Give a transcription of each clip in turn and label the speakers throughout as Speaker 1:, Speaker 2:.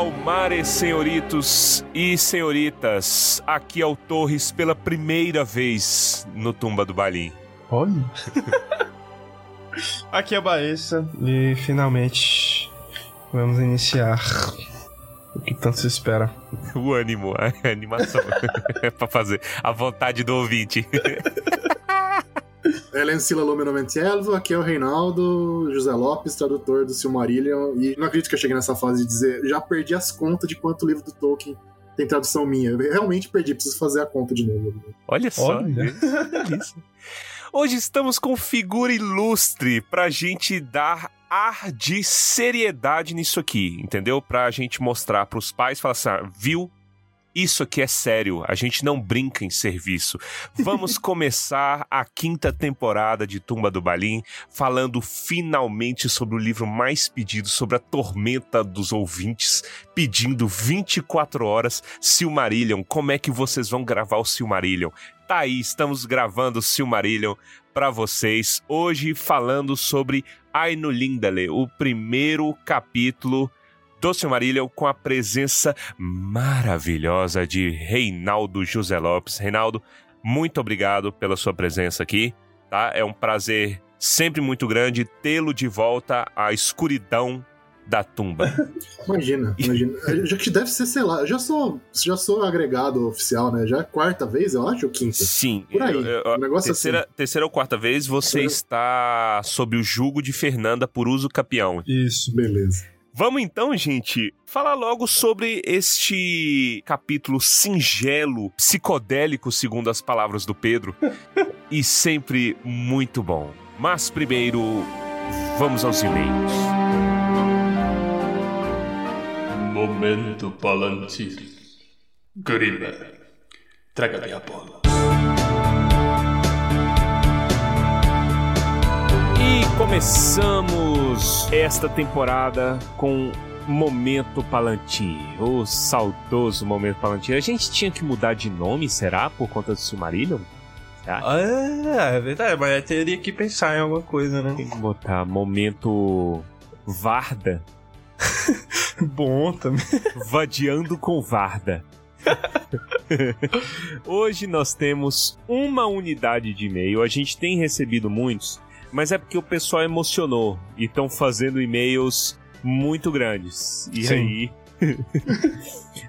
Speaker 1: Salmare, senhoritos e senhoritas. Aqui é o Torres pela primeira vez no Tumba do Balim.
Speaker 2: Olha. Aqui é a Baessa e finalmente vamos iniciar o que tanto se espera.
Speaker 1: O ânimo, a animação é pra fazer a vontade do ouvinte.
Speaker 3: Helen Sila Lume Noventielvo, aqui é o Reinaldo José Lopes, tradutor do Silmarillion, e não acredito que eu cheguei nessa fase de dizer, já perdi as contas de quanto livro do Tolkien tem tradução minha. Eu realmente perdi, preciso fazer a conta de novo.
Speaker 1: Olha só, Olha. isso. Hoje estamos com figura ilustre pra gente dar ar de seriedade nisso aqui, entendeu? Pra gente mostrar pros pais, falar assim, ah, viu? Isso aqui é sério, a gente não brinca em serviço. Vamos começar a quinta temporada de Tumba do Balim, falando finalmente sobre o livro mais pedido, sobre a tormenta dos ouvintes, pedindo 24 horas Silmarillion. Como é que vocês vão gravar o Silmarillion? Tá aí, estamos gravando o Silmarillion para vocês, hoje falando sobre Aino Lindale, o primeiro capítulo do Silmarillion com a presença maravilhosa de Reinaldo José Lopes. Reinaldo, muito obrigado pela sua presença aqui, tá? É um prazer sempre muito grande tê-lo de volta à escuridão da tumba.
Speaker 3: imagina, imagina. Já que deve ser, sei lá, já sou, já sou agregado oficial, né? Já é quarta vez, eu acho, ou quinta?
Speaker 1: Sim.
Speaker 3: Por aí. Eu,
Speaker 1: eu, um negócio terceira, assim. terceira ou quarta vez, você está sob o jugo de Fernanda por uso capião.
Speaker 3: Isso, beleza.
Speaker 1: Vamos então, gente, falar logo sobre este capítulo singelo, psicodélico, segundo as palavras do Pedro, e sempre muito bom. Mas primeiro, vamos aos e-mails.
Speaker 4: Momento Palantir. Grima, traga-me a bola.
Speaker 1: Começamos esta temporada com Momento Palantir, o saudoso Momento Palantir. A gente tinha que mudar de nome, será? Por conta do Silmarillion?
Speaker 2: Ah, é verdade, mas teria que pensar em alguma coisa, né?
Speaker 1: Tem que botar Momento Varda.
Speaker 2: Bom também.
Speaker 1: Vadiando com Varda. Hoje nós temos uma unidade de e-mail. A gente tem recebido muitos, mas é porque o pessoal emocionou e estão fazendo e-mails muito grandes. E Sim. aí.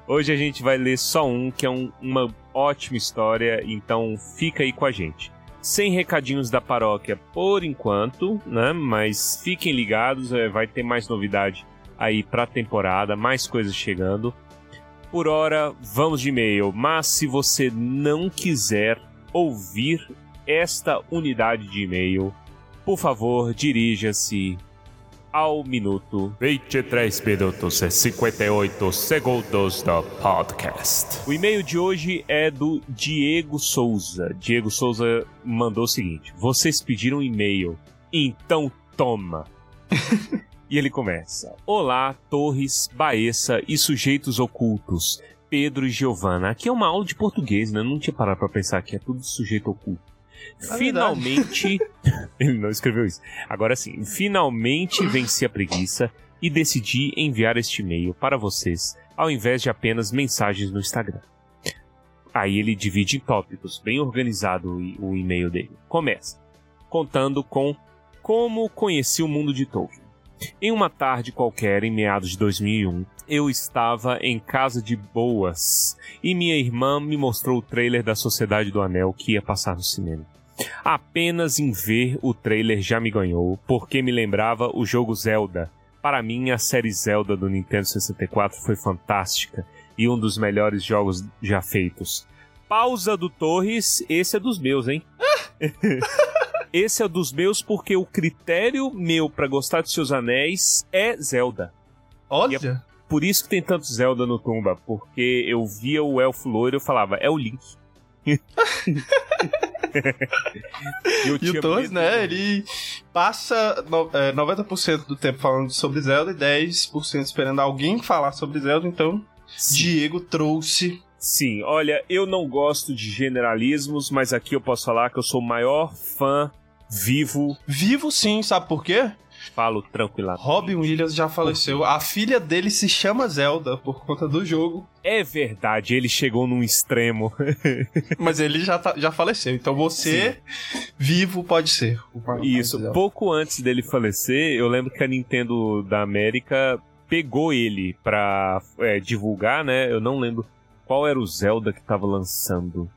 Speaker 1: Hoje a gente vai ler só um, que é um, uma ótima história, então fica aí com a gente. Sem recadinhos da paróquia por enquanto, né? Mas fiquem ligados, é, vai ter mais novidade aí pra temporada, mais coisas chegando. Por hora, vamos de e-mail, mas se você não quiser ouvir esta unidade de e-mail, por favor, dirija-se ao minuto
Speaker 4: 23 minutos e 58 segundos do podcast.
Speaker 1: O e-mail de hoje é do Diego Souza. Diego Souza mandou o seguinte: Vocês pediram e-mail, então toma. e ele começa: Olá, Torres, Baessa e sujeitos ocultos. Pedro e Giovana. Aqui é uma aula de português, né? Não tinha parado pra pensar que é tudo sujeito oculto. É finalmente. Ele não escreveu isso. Agora sim, finalmente venci a preguiça e decidi enviar este e-mail para vocês, ao invés de apenas mensagens no Instagram. Aí ele divide em tópicos, bem organizado o e-mail dele. Começa contando com como conheci o mundo de Tolkien. Em uma tarde qualquer, em meados de 2001, eu estava em casa de boas e minha irmã me mostrou o trailer da Sociedade do Anel que ia passar no cinema. Apenas em ver o trailer já me ganhou, porque me lembrava o jogo Zelda. Para mim, a série Zelda do Nintendo 64 foi fantástica e um dos melhores jogos já feitos. Pausa do Torres, esse é dos meus, hein? esse é dos meus porque o critério meu para gostar de seus anéis é Zelda.
Speaker 2: Olha!
Speaker 1: Por isso que tem tanto Zelda no Tumba, porque eu via o elfo loiro e eu falava, é o Link.
Speaker 2: e o Torres, né, ele passa no, é, 90% do tempo falando sobre Zelda e 10% esperando alguém falar sobre Zelda, então Sim. Diego trouxe.
Speaker 1: Sim, olha, eu não gosto de generalismos, mas aqui eu posso falar que eu sou o maior fã vivo.
Speaker 2: Vivo sim, sabe por quê?
Speaker 1: Falo tranquilamente.
Speaker 2: Robin Williams já faleceu. A filha dele se chama Zelda por conta do jogo.
Speaker 1: É verdade, ele chegou num extremo.
Speaker 2: Mas ele já, tá, já faleceu. Então você, Sim. vivo, pode ser.
Speaker 1: Isso. Pouco antes dele falecer, eu lembro que a Nintendo da América pegou ele pra é, divulgar, né? Eu não lembro qual era o Zelda que tava lançando.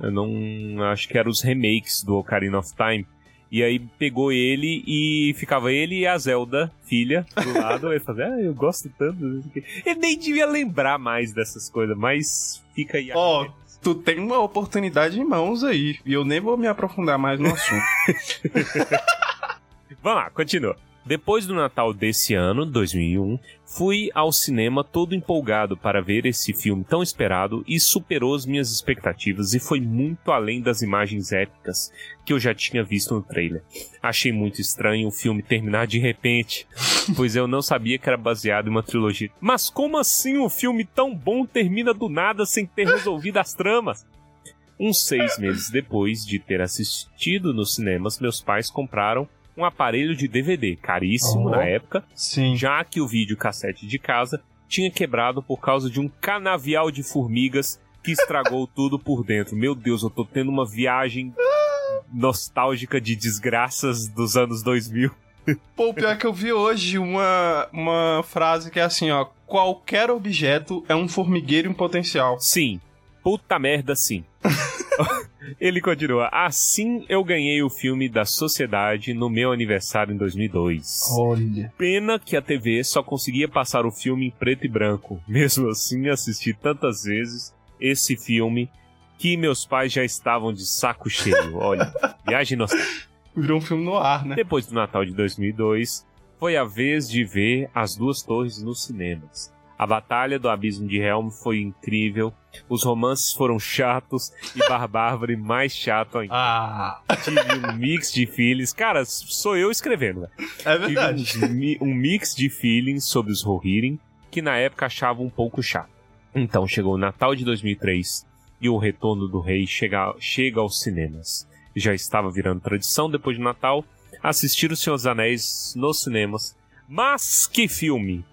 Speaker 1: Eu não. Acho que eram os remakes do Ocarina of Time. E aí pegou ele e ficava ele e a Zelda, filha, do lado. ele fazia, ah, eu gosto tanto. Ele nem devia lembrar mais dessas coisas, mas fica aí.
Speaker 2: Ó, oh, tu tem uma oportunidade em mãos aí. E eu nem vou me aprofundar mais no assunto.
Speaker 1: Vamos lá, continua. Depois do Natal desse ano, 2001, fui ao cinema todo empolgado para ver esse filme tão esperado e superou as minhas expectativas e foi muito além das imagens épicas que eu já tinha visto no trailer. Achei muito estranho o filme terminar de repente, pois eu não sabia que era baseado em uma trilogia. Mas como assim um filme tão bom termina do nada sem ter resolvido as tramas? Uns seis meses depois de ter assistido nos cinemas, meus pais compraram um aparelho de DVD, caríssimo na época,
Speaker 2: sim.
Speaker 1: já que o vídeo cassete de casa tinha quebrado por causa de um canavial de formigas que estragou tudo por dentro. Meu Deus, eu tô tendo uma viagem nostálgica de desgraças dos anos 2000.
Speaker 2: Pô, pior que eu vi hoje uma, uma frase que é assim, ó. Qualquer objeto é um formigueiro em potencial.
Speaker 1: Sim. Puta merda, sim. Ele continua. Assim eu ganhei o filme da Sociedade no meu aniversário em 2002.
Speaker 2: Olha.
Speaker 1: Pena que a TV só conseguia passar o filme em preto e branco. Mesmo assim, assisti tantas vezes esse filme que meus pais já estavam de saco cheio. Olha, viagem nostálgica.
Speaker 2: Virou um filme no ar, né?
Speaker 1: Depois do Natal de 2002, foi a vez de ver As Duas Torres nos cinemas. A Batalha do Abismo de Helm foi incrível. Os romances foram chatos e Barbárvore mais chato ainda.
Speaker 2: Ah.
Speaker 1: Tive um mix de feelings. Cara, sou eu escrevendo, né?
Speaker 2: É verdade.
Speaker 1: Tive um, um mix de feelings sobre os Rohirrim que na época achava um pouco chato. Então chegou o Natal de 2003 e o Retorno do Rei chega, chega aos cinemas. Já estava virando tradição depois do Natal assistir O Senhor dos Anéis nos cinemas. Mas que filme!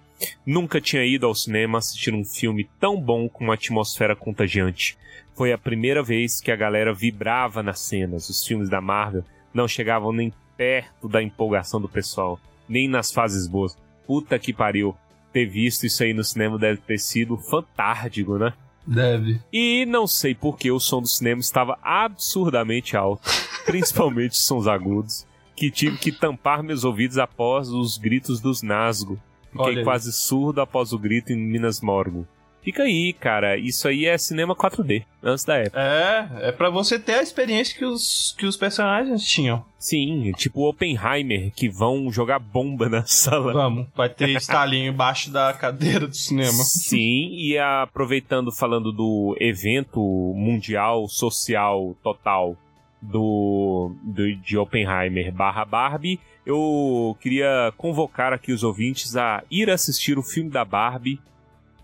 Speaker 1: Nunca tinha ido ao cinema assistir um filme tão bom com uma atmosfera contagiante. Foi a primeira vez que a galera vibrava nas cenas. Os filmes da Marvel não chegavam nem perto da empolgação do pessoal, nem nas fases boas. Puta que pariu. Ter visto isso aí no cinema deve ter sido fantástico, né?
Speaker 2: Deve.
Speaker 1: E não sei por que o som do cinema estava absurdamente alto, principalmente sons agudos, que tive que tampar meus ouvidos após os gritos dos Nasgo. Fiquei quase surdo após o grito em Minas Morgo. Fica aí, cara. Isso aí é cinema 4D, antes da época.
Speaker 2: É, é para você ter a experiência que os, que os personagens tinham.
Speaker 1: Sim, tipo Oppenheimer, que vão jogar bomba na sala.
Speaker 2: Vamos, vai ter estalinho embaixo da cadeira do cinema.
Speaker 1: Sim, e aproveitando, falando do evento mundial, social, total do, do de Oppenheimer barra Barbie, eu queria convocar aqui os ouvintes a ir assistir o filme da Barbie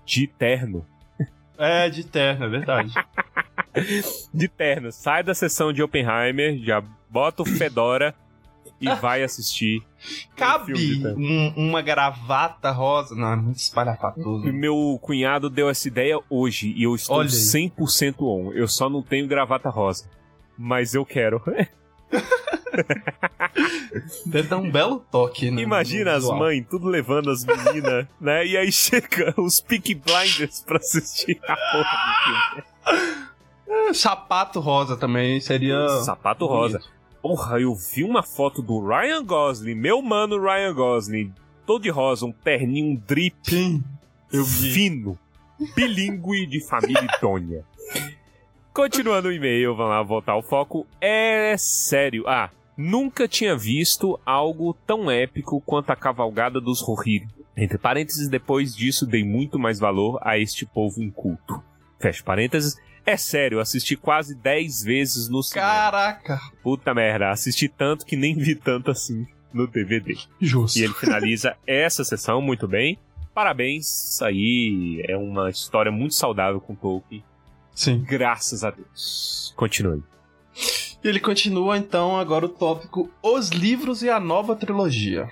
Speaker 1: de terno.
Speaker 2: É, de terno, é verdade.
Speaker 1: de terno. Sai da sessão de Oppenheimer, já bota o Fedora e vai assistir.
Speaker 2: Cabe um, uma gravata rosa. Não, é muito espalhafatoso.
Speaker 1: Meu cunhado deu essa ideia hoje e eu estou Olha 100% on. Eu só não tenho gravata rosa. Mas eu quero.
Speaker 2: Deve dar um belo toque, né?
Speaker 1: Imagina as mães tudo levando as meninas, né? E aí chega os Peak Blinders pra assistir a porra do
Speaker 2: filme. É, sapato rosa também seria.
Speaker 1: Sapato bonito. rosa. Porra, eu vi uma foto do Ryan Gosling, meu mano Ryan Gosling, todo de rosa, um terninho, um drip.
Speaker 2: Sim, eu vi.
Speaker 1: Fino. Bilingue de família idônea. Continuando o e-mail, vamos lá voltar ao foco. É sério. Ah, nunca tinha visto algo tão épico quanto a cavalgada dos Rohirrim. Entre parênteses, depois disso dei muito mais valor a este povo inculto. Fecha parênteses. É sério, assisti quase 10 vezes no cinema.
Speaker 2: Caraca!
Speaker 1: Puta merda, assisti tanto que nem vi tanto assim no DVD.
Speaker 2: Justo.
Speaker 1: E ele finaliza essa sessão muito bem. Parabéns, isso aí é uma história muito saudável com Tolkien.
Speaker 2: Sim.
Speaker 1: Graças a Deus. Continue.
Speaker 2: E ele continua então agora o tópico Os livros e a nova trilogia.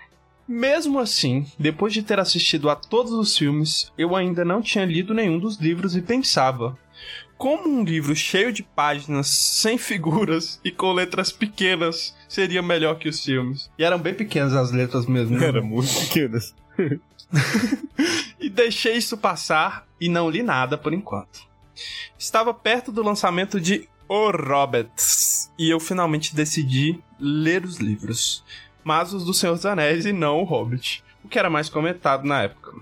Speaker 2: Mesmo assim, depois de ter assistido a todos os filmes, eu ainda não tinha lido nenhum dos livros e pensava: como um livro cheio de páginas, sem figuras e com letras pequenas seria melhor que os filmes? E eram bem pequenas as letras mesmo.
Speaker 1: Eram muito pequenas.
Speaker 2: e deixei isso passar e não li nada por enquanto. Estava perto do lançamento de O Roberts e eu finalmente decidi ler os livros, mas os do Senhor dos Anéis e não o Hobbit, o que era mais comentado na época.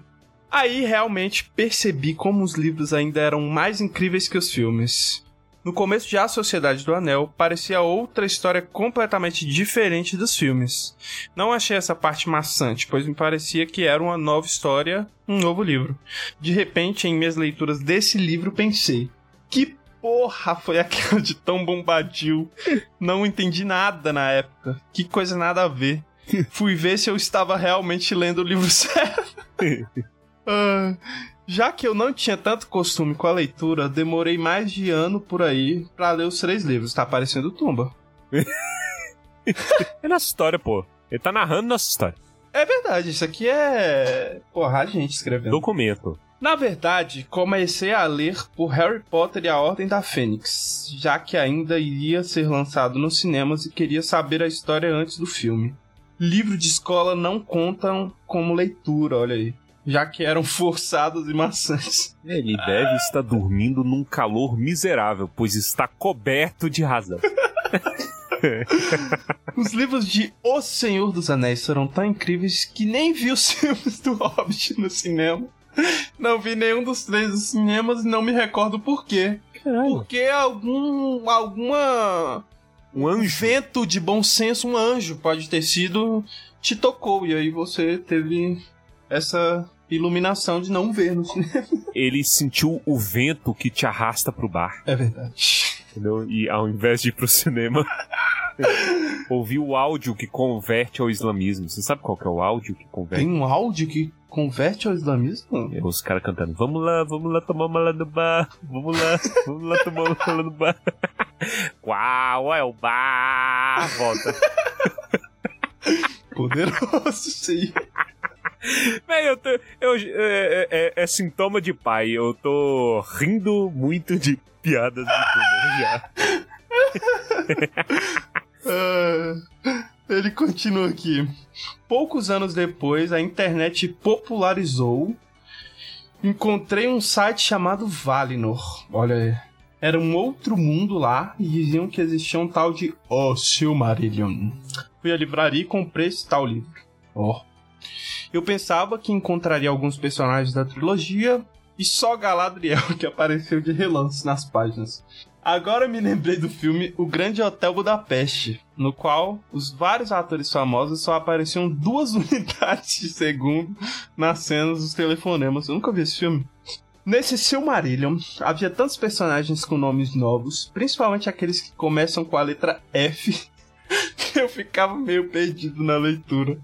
Speaker 2: Aí realmente percebi como os livros ainda eram mais incríveis que os filmes. No começo de A Sociedade do Anel, parecia outra história completamente diferente dos filmes. Não achei essa parte maçante, pois me parecia que era uma nova história, um novo livro. De repente, em minhas leituras desse livro, pensei: que porra foi aquela de tão bombadil? Não entendi nada na época. Que coisa nada a ver. Fui ver se eu estava realmente lendo o livro certo. uh, já que eu não tinha tanto costume com a leitura, demorei mais de ano por aí para ler os três livros. Tá aparecendo tumba.
Speaker 1: é nossa história, pô. Ele tá narrando nossa história.
Speaker 2: É verdade, isso aqui é. Porra, a gente escrevendo.
Speaker 1: Documento.
Speaker 2: Na verdade, comecei a ler por Harry Potter e a Ordem da Fênix, já que ainda iria ser lançado nos cinemas e queria saber a história antes do filme. Livro de escola não contam como leitura, olha aí já que eram forçados e maçantes.
Speaker 1: Ele deve estar dormindo num calor miserável, pois está coberto de razão.
Speaker 2: Os livros de O Senhor dos Anéis foram tão incríveis que nem vi os filmes do Hobbit no cinema. Não vi nenhum dos três dos cinemas e não me recordo por quê. Caralho. Porque algum. alguma.
Speaker 1: Um anjo.
Speaker 2: vento de bom senso, um anjo pode ter sido. te tocou. E aí você teve essa iluminação de não ver no cinema.
Speaker 1: Ele sentiu o vento que te arrasta pro bar.
Speaker 2: É verdade.
Speaker 1: Entendeu? E ao invés de ir pro cinema, ouviu o áudio que converte ao islamismo. Você sabe qual que é o áudio que converte?
Speaker 2: Tem um áudio que converte ao islamismo?
Speaker 1: É, os caras cantando, vamos lá, vamos lá tomar uma lá no bar, vamos lá, vamos lá tomar uma lá no bar. Qual é o bar? Volta.
Speaker 2: Poderoso, sim.
Speaker 1: Véi, eu tô. Eu, é, é, é, é, sintoma de pai. Eu tô rindo muito de piadas de boomer já.
Speaker 2: uh, ele continua aqui. Poucos anos depois, a internet popularizou. Encontrei um site chamado Valinor. Olha aí. Era um outro mundo lá e diziam que existia um tal de O Silmarillion. Fui à livraria e comprei esse tal livro. Ó. Oh. Eu pensava que encontraria alguns personagens da trilogia e só Galadriel que apareceu de relance nas páginas. Agora me lembrei do filme O Grande Hotel Budapeste, no qual os vários atores famosos só apareciam duas unidades de segundo nas cenas dos telefonemas. Eu nunca vi esse filme. Nesse Silmarillion, havia tantos personagens com nomes novos, principalmente aqueles que começam com a letra F, que eu ficava meio perdido na leitura.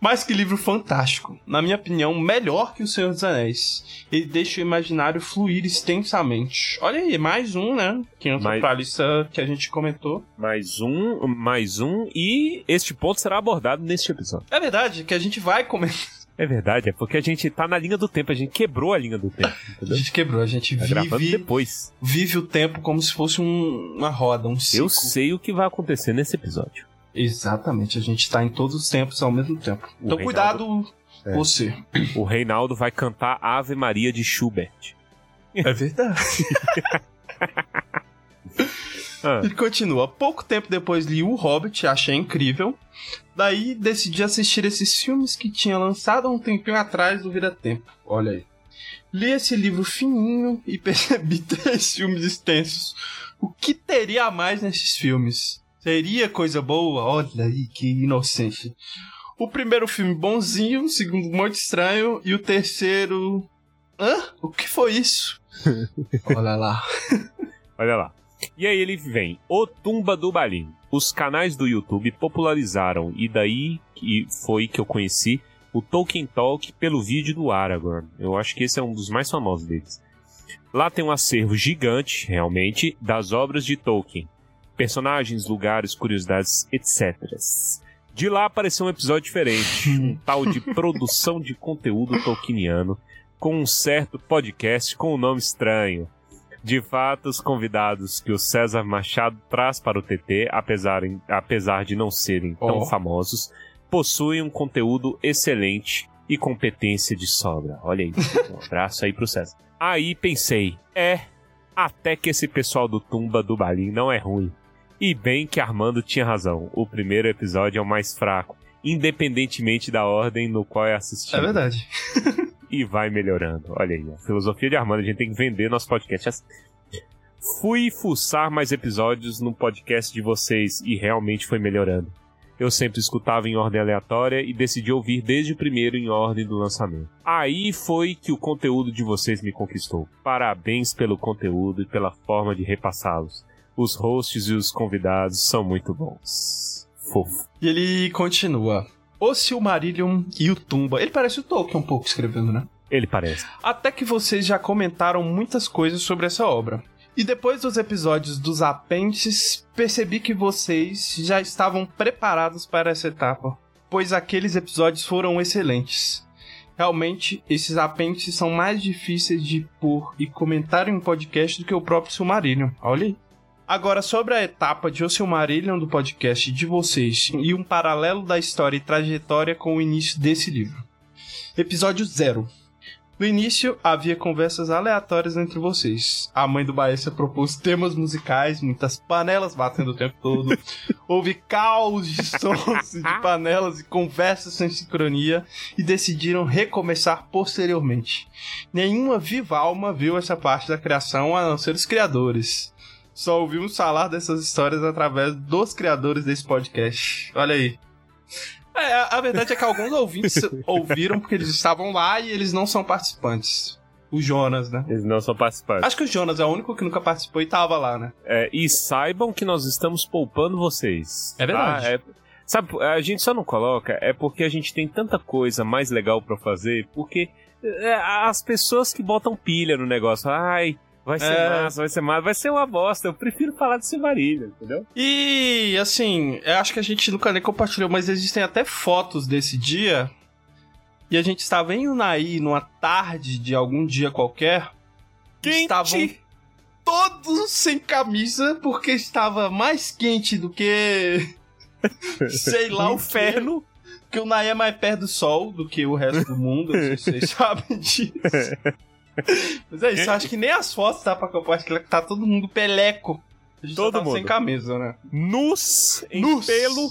Speaker 2: Mas que livro fantástico. Na minha opinião, melhor que O Senhor dos Anéis. Ele deixa o imaginário fluir extensamente. Olha aí, mais um, né? Que entra mais... pra lista que a gente comentou.
Speaker 1: Mais um, mais um. E este ponto será abordado neste episódio.
Speaker 2: É verdade, que a gente vai comentar.
Speaker 1: É verdade, é porque a gente tá na linha do tempo, a gente quebrou a linha do tempo. Entendeu?
Speaker 2: A gente quebrou, a gente tá vive.
Speaker 1: depois.
Speaker 2: Vive o tempo como se fosse um, uma roda, um ciclo.
Speaker 1: Eu sei o que vai acontecer nesse episódio.
Speaker 2: Exatamente, a gente tá em todos os tempos ao mesmo tempo. O então Reinaldo... cuidado, é. você.
Speaker 1: O Reinaldo vai cantar Ave Maria de Schubert.
Speaker 2: É verdade. ah. Ele continua. Pouco tempo depois li O Hobbit, achei incrível. Daí decidi assistir esses filmes que tinha lançado um tempinho atrás do Vira Tempo. Olha aí. Li esse livro fininho e percebi três filmes extensos. O que teria a mais nesses filmes? Seria coisa boa? Olha aí, que inocente. O primeiro filme bonzinho, o segundo muito estranho e o terceiro. Hã? O que foi isso? Olha lá.
Speaker 1: Olha lá. E aí ele vem, O Tumba do Balim. Os canais do YouTube popularizaram e daí que foi que eu conheci o Tolkien Talk pelo vídeo do Aragorn. Eu acho que esse é um dos mais famosos deles. Lá tem um acervo gigante, realmente, das obras de Tolkien personagens, lugares, curiosidades, etc. De lá apareceu um episódio diferente, um tal de produção de conteúdo tolkieniano, com um certo podcast com um nome estranho. De fato, os convidados que o César Machado traz para o TT, apesar, apesar de não serem tão oh. famosos, possuem um conteúdo excelente e competência de sobra. Olha aí, um abraço aí pro César. Aí pensei, é, até que esse pessoal do Tumba do Balim não é ruim. E bem que Armando tinha razão. O primeiro episódio é o mais fraco, independentemente da ordem no qual é assistido.
Speaker 2: É verdade.
Speaker 1: e vai melhorando. Olha aí, a filosofia de Armando, a gente tem que vender nosso podcast. Fui fuçar mais episódios no podcast de vocês e realmente foi melhorando. Eu sempre escutava em ordem aleatória e decidi ouvir desde o primeiro em ordem do lançamento. Aí foi que o conteúdo de vocês me conquistou. Parabéns pelo conteúdo e pela forma de repassá-los. Os hosts e os convidados são muito bons. Fofo.
Speaker 2: E ele continua. O Silmarillion e o Tumba. Ele parece o Tolkien um pouco escrevendo, né?
Speaker 1: Ele parece.
Speaker 2: Até que vocês já comentaram muitas coisas sobre essa obra. E depois dos episódios dos apêndices, percebi que vocês já estavam preparados para essa etapa, pois aqueles episódios foram excelentes. Realmente, esses apêndices são mais difíceis de pôr e comentar em um podcast do que o próprio Silmarillion. Olha aí. Agora, sobre a etapa de O Silmarillion do podcast de vocês e um paralelo da história e trajetória com o início desse livro. Episódio 0. No início, havia conversas aleatórias entre vocês. A mãe do Baessa propôs temas musicais, muitas panelas batendo o tempo todo. Houve caos de sons de panelas e conversas sem sincronia e decidiram recomeçar posteriormente. Nenhuma viva alma viu essa parte da criação a não ser os criadores só ouvimos falar dessas histórias através dos criadores desse podcast. Olha aí. É, a verdade é que alguns ouvintes ouviram porque eles estavam lá e eles não são participantes. O Jonas, né?
Speaker 1: Eles não são participantes.
Speaker 2: Acho que o Jonas é o único que nunca participou e tava lá, né?
Speaker 1: É, e saibam que nós estamos poupando vocês.
Speaker 2: É verdade.
Speaker 1: Tá? É, sabe, a gente só não coloca, é porque a gente tem tanta coisa mais legal para fazer, porque é, as pessoas que botam pilha no negócio, ai, Vai ser é... massa, vai ser massa, vai ser uma bosta. Eu prefiro falar de Silmarillion, entendeu?
Speaker 2: E, assim, eu acho que a gente nunca nem compartilhou, mas existem até fotos desse dia. E a gente estava em Unai numa tarde de algum dia qualquer.
Speaker 1: Quente. Estavam
Speaker 2: todos sem camisa, porque estava mais quente do que. sei lá, o inferno. Porque o Nai é mais perto do sol do que o resto do mundo, se vocês sabem disso. Mas é isso, acho que nem as fotos tá pra compartilhar, que tá todo mundo peleco. A gente
Speaker 1: todo mundo.
Speaker 2: sem camisa, né?
Speaker 1: Nus, em Nus. pelo.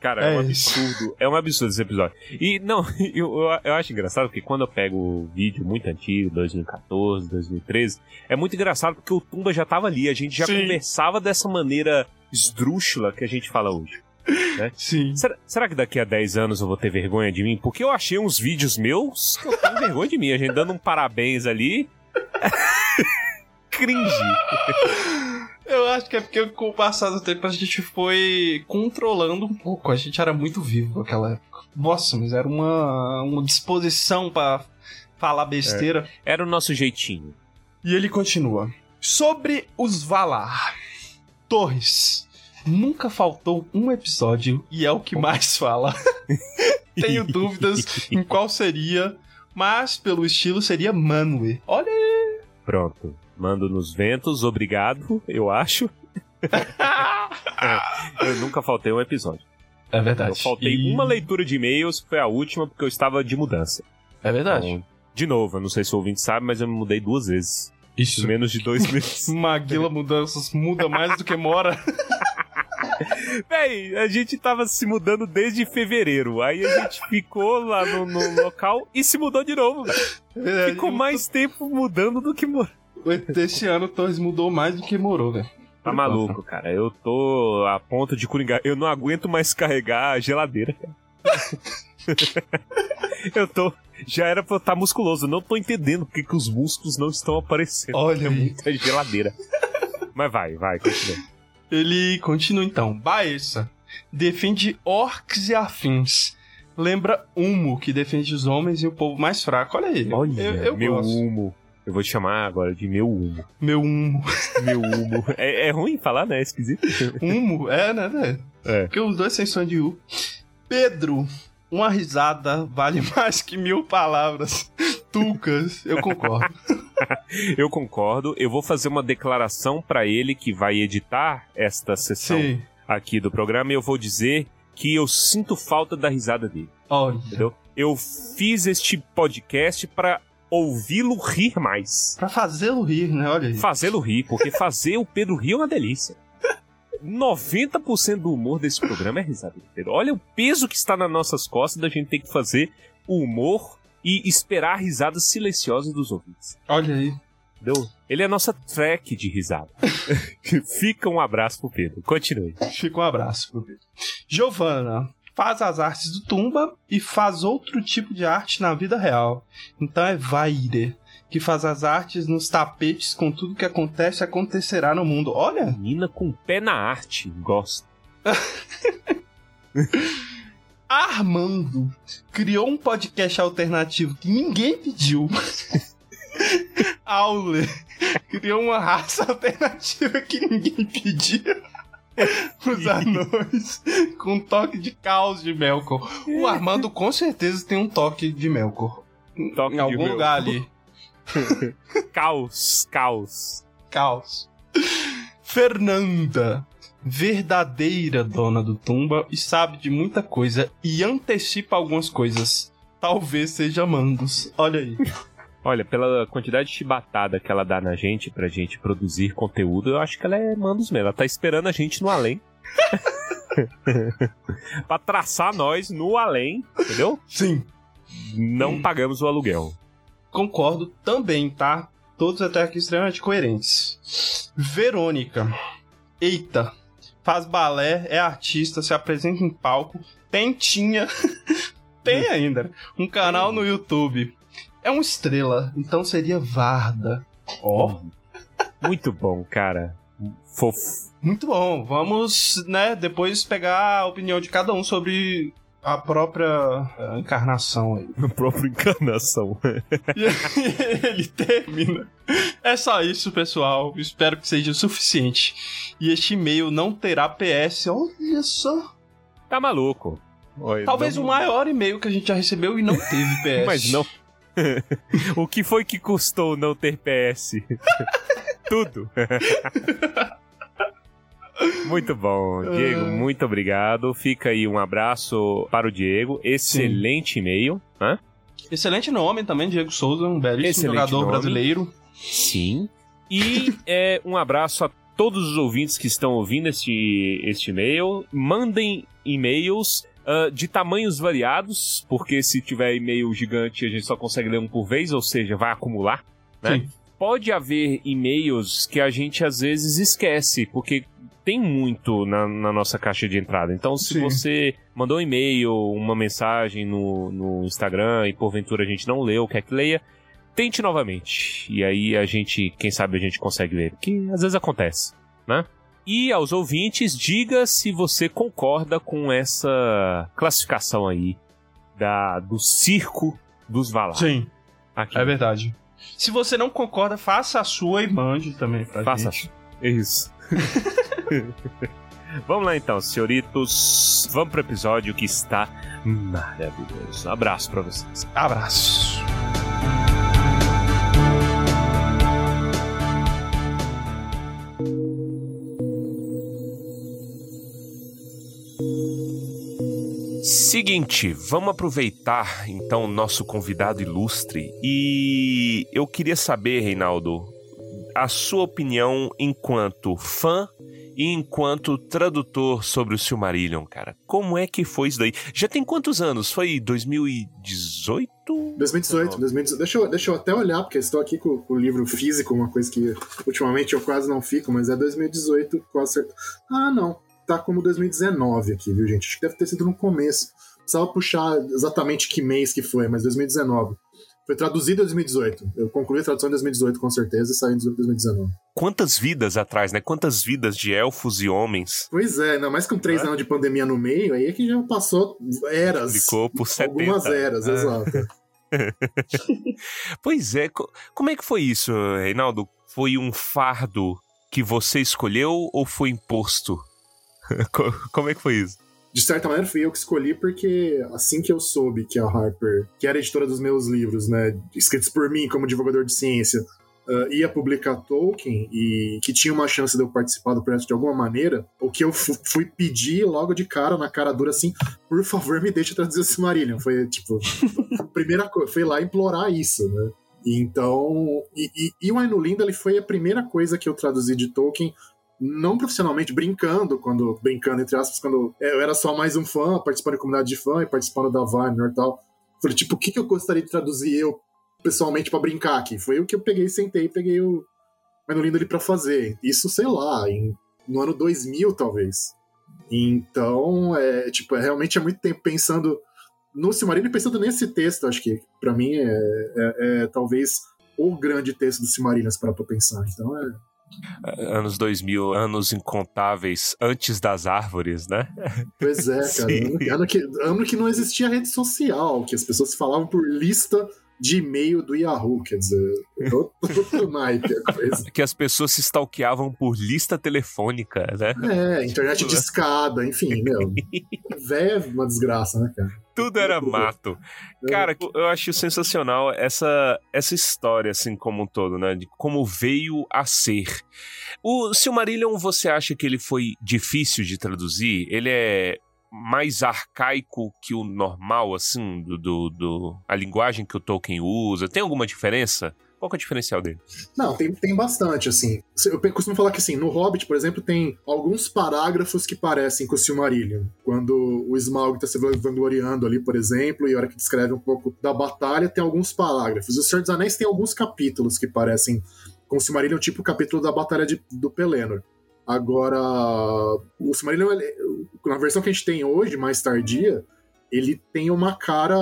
Speaker 1: Cara, é, é um absurdo. É um absurdo esse episódio. E, não, eu, eu, acho engraçado porque quando eu pego o vídeo muito antigo, 2014, 2013, é muito engraçado porque o Tumba já tava ali. A gente já Sim. conversava dessa maneira esdrúxula que a gente fala hoje. Né?
Speaker 2: Sim.
Speaker 1: Será, será, que daqui a 10 anos eu vou ter vergonha de mim? Porque eu achei uns vídeos meus que eu tenho vergonha de mim. A gente dando um parabéns ali. Cringe.
Speaker 2: Eu acho que é porque com o passar do tempo a gente foi controlando um pouco. A gente era muito vivo naquela época. Nossa, mas era uma, uma disposição para falar besteira.
Speaker 1: É, era o nosso jeitinho.
Speaker 2: E ele continua. Sobre os Valar. Torres nunca faltou um episódio e é o que mais fala. Tenho dúvidas em qual seria, mas pelo estilo seria Manwë. Olha aí!
Speaker 1: Pronto. Mando nos ventos, obrigado, eu acho. eu nunca faltei um episódio.
Speaker 2: É verdade. Eu
Speaker 1: faltei e... uma leitura de e-mails, foi a última porque eu estava de mudança.
Speaker 2: É verdade. Então,
Speaker 1: de novo, eu não sei se o ouvinte sabe, mas eu me mudei duas vezes.
Speaker 2: Isso.
Speaker 1: Em menos de dois meses.
Speaker 2: Maguila Mudanças muda mais do que mora.
Speaker 1: Véi, a gente tava se mudando desde fevereiro. Aí a gente ficou lá no, no local e se mudou de novo, velho. Ficou mais tempo mudando do que morando.
Speaker 2: Esse ano o Torres mudou mais do que morou, velho.
Speaker 1: Tá maluco, cara. Eu tô a ponto de coringar. Eu não aguento mais carregar a geladeira, eu tô. Já era pra eu estar tá musculoso. Não tô entendendo porque que os músculos não estão aparecendo.
Speaker 2: Olha,
Speaker 1: é muita geladeira. Mas vai, vai, continua.
Speaker 2: Ele continua então. Baessa defende orcs e afins. Lembra Humo, que defende os homens e o povo mais fraco. Olha aí.
Speaker 1: Olha, eu, eu meu gosto. Humo. Eu vou te chamar agora de meu humo.
Speaker 2: Meu humo.
Speaker 1: Meu humo. É, é ruim falar, né? É esquisito.
Speaker 2: Humo? É, né, velho? É. Porque os dois som de U. Pedro, uma risada vale mais que mil palavras. Tucas, eu concordo.
Speaker 1: eu concordo. Eu vou fazer uma declaração para ele que vai editar esta sessão Sim. aqui do programa e eu vou dizer que eu sinto falta da risada dele.
Speaker 2: Olha. Entendeu?
Speaker 1: Eu fiz este podcast para ouvi-lo rir mais.
Speaker 2: Pra fazê-lo rir, né? Olha aí.
Speaker 1: Fazê-lo rir, porque fazer o Pedro rir é uma delícia. 90% do humor desse programa é risada. Olha o peso que está nas nossas costas da gente ter que fazer o humor e esperar risadas silenciosas dos ouvintes.
Speaker 2: Olha aí.
Speaker 1: Entendeu? Ele é a nossa track de risada. Fica um abraço pro Pedro. Continue.
Speaker 2: Fica um abraço pro Pedro. Giovana, faz as artes do Tumba e faz outro tipo de arte na vida real. Então é Vaire, que faz as artes nos tapetes com tudo que acontece acontecerá no mundo. Olha!
Speaker 1: Menina com pé na arte, gosto.
Speaker 2: Armando criou um podcast alternativo que ninguém pediu. Aule criou uma raça alternativa que ninguém pediu. Os anões com um toque de caos de Melkor. O Armando com certeza tem um toque de Melkor. Toque em algum lugar ali.
Speaker 1: caos, caos.
Speaker 2: Caos. Fernanda, verdadeira dona do Tumba e sabe de muita coisa e antecipa algumas coisas. Talvez seja Mandos. Olha aí.
Speaker 1: Olha, pela quantidade de chibatada que ela dá na gente pra gente produzir conteúdo, eu acho que ela é mandos mesmo. Ela tá esperando a gente no além. pra traçar nós no além, entendeu?
Speaker 2: Sim.
Speaker 1: Não hum. pagamos o aluguel.
Speaker 2: Concordo também, tá? Todos até aqui extremamente coerentes. Verônica. Eita. Faz balé, é artista, se apresenta em palco, tem tinha. tem ainda. Um canal no YouTube é uma estrela, então seria Varda.
Speaker 1: Ó. Oh. Muito bom, cara. Fofo.
Speaker 2: Muito bom. Vamos, né, depois pegar a opinião de cada um sobre a própria encarnação aí.
Speaker 1: A própria encarnação.
Speaker 2: e ele termina. É só isso, pessoal. Espero que seja o suficiente. E este e-mail não terá PS. Olha só.
Speaker 1: Tá maluco.
Speaker 2: Oi, Talvez não... o maior e-mail que a gente já recebeu e não teve PS.
Speaker 1: Mas não o que foi que custou não ter PS? Tudo. Muito bom, Diego, uh... muito obrigado. Fica aí um abraço para o Diego. Excelente Sim. e-mail. Hã?
Speaker 2: Excelente nome também, Diego Souza, um belíssimo Excelente jogador nome. brasileiro.
Speaker 1: Sim. E é, um abraço a todos os ouvintes que estão ouvindo este, este e-mail. Mandem e-mails uh, de tamanhos variados, porque se tiver e-mail gigante a gente só consegue ler um por vez, ou seja, vai acumular, né? Sim. Pode haver e-mails que a gente às vezes esquece, porque tem muito na, na nossa caixa de entrada. Então, se Sim. você mandou um e-mail, uma mensagem no, no Instagram e porventura a gente não leu, quer que leia, tente novamente. E aí a gente, quem sabe a gente consegue ler. Porque às vezes acontece, né? E aos ouvintes, diga se você concorda com essa classificação aí da, do circo dos Valar.
Speaker 2: Sim. Aqui. É verdade. Se você não concorda, faça a sua e mande também pra faça gente.
Speaker 1: Isso. Vamos lá então, senhoritos. Vamos pro episódio que está maravilhoso. Abraço para vocês.
Speaker 2: Abraço.
Speaker 1: Seguinte, vamos aproveitar então o nosso convidado ilustre e eu queria saber, Reinaldo, a sua opinião enquanto fã e enquanto tradutor sobre o Silmarillion, cara. Como é que foi isso daí? Já tem quantos anos? Foi 2018?
Speaker 3: 2018, 2018. Deixa eu, deixa eu até olhar, porque estou aqui com, com, o livro físico, uma coisa que ultimamente eu quase não fico, mas é 2018, quase certo. Ah, não tá como 2019 aqui, viu, gente? Acho que deve ter sido no começo. Precisava puxar exatamente que mês que foi, mas 2019. Foi traduzido em 2018. Eu concluí a tradução em 2018, com certeza, e saí em 2019.
Speaker 1: Quantas vidas atrás, né? Quantas vidas de elfos e homens.
Speaker 3: Pois é, ainda mais com três é? anos de pandemia no meio, aí é que já passou eras.
Speaker 1: Ficou por 70.
Speaker 3: Algumas eras, é. exato.
Speaker 1: pois é, como é que foi isso, Reinaldo? Foi um fardo que você escolheu ou foi imposto? Como é que foi isso?
Speaker 3: De certa maneira, fui eu que escolhi, porque assim que eu soube que a Harper, que era editora dos meus livros, né, escritos por mim como divulgador de ciência, uh, ia publicar Tolkien e que tinha uma chance de eu participar do projeto de alguma maneira, o que eu fui pedir logo de cara, na cara dura, assim, por favor, me deixe traduzir o Silmarillion. Foi, tipo, a primeira coisa, foi lá implorar isso, né? Então, e, e, e o foi a primeira coisa que eu traduzi de Tolkien, não profissionalmente, brincando, quando brincando entre aspas, quando eu era só mais um fã, participando da comunidade de fã e participando da Wagner e tal. Falei, tipo, o que, que eu gostaria de traduzir eu pessoalmente para brincar aqui. Foi o que eu peguei, sentei, peguei o Mano Lindo ali para fazer. Isso, sei lá, em, no ano 2000 talvez. Então, é, tipo, é, realmente é muito tempo pensando no Silmarillion pensando nesse texto, acho que para mim é, é, é, talvez o grande texto do Silmarillion para pensar. Então é
Speaker 1: anos 2000, anos incontáveis antes das árvores, né?
Speaker 3: Pois é, cara. Ano que, ano que não existia rede social, que as pessoas falavam por lista de e-mail do Yahoo, quer dizer, outro naipe a coisa.
Speaker 1: Que as pessoas se stalkeavam por lista telefônica, né?
Speaker 3: É, internet de escada, enfim, meu. Véia é uma desgraça, né, cara?
Speaker 1: Tudo era mato. É. Cara, eu acho sensacional essa, essa história, assim, como um todo, né? De como veio a ser. O Silmarillion, você acha que ele foi difícil de traduzir? Ele é mais arcaico que o normal, assim, do, do, do, a linguagem que o Tolkien usa? Tem alguma diferença? Qual é o diferencial dele?
Speaker 3: Não, tem, tem bastante, assim. Eu costumo falar que, assim, no Hobbit, por exemplo, tem alguns parágrafos que parecem com o Silmarillion. Quando o Smaug tá se vangloriando ali, por exemplo, e a hora que descreve um pouco da batalha, tem alguns parágrafos. O Senhor dos Anéis tem alguns capítulos que parecem com o Silmarillion, tipo o capítulo da Batalha de, do Pelennor. Agora, o Silmarillion, na versão que a gente tem hoje, mais tardia, ele tem uma cara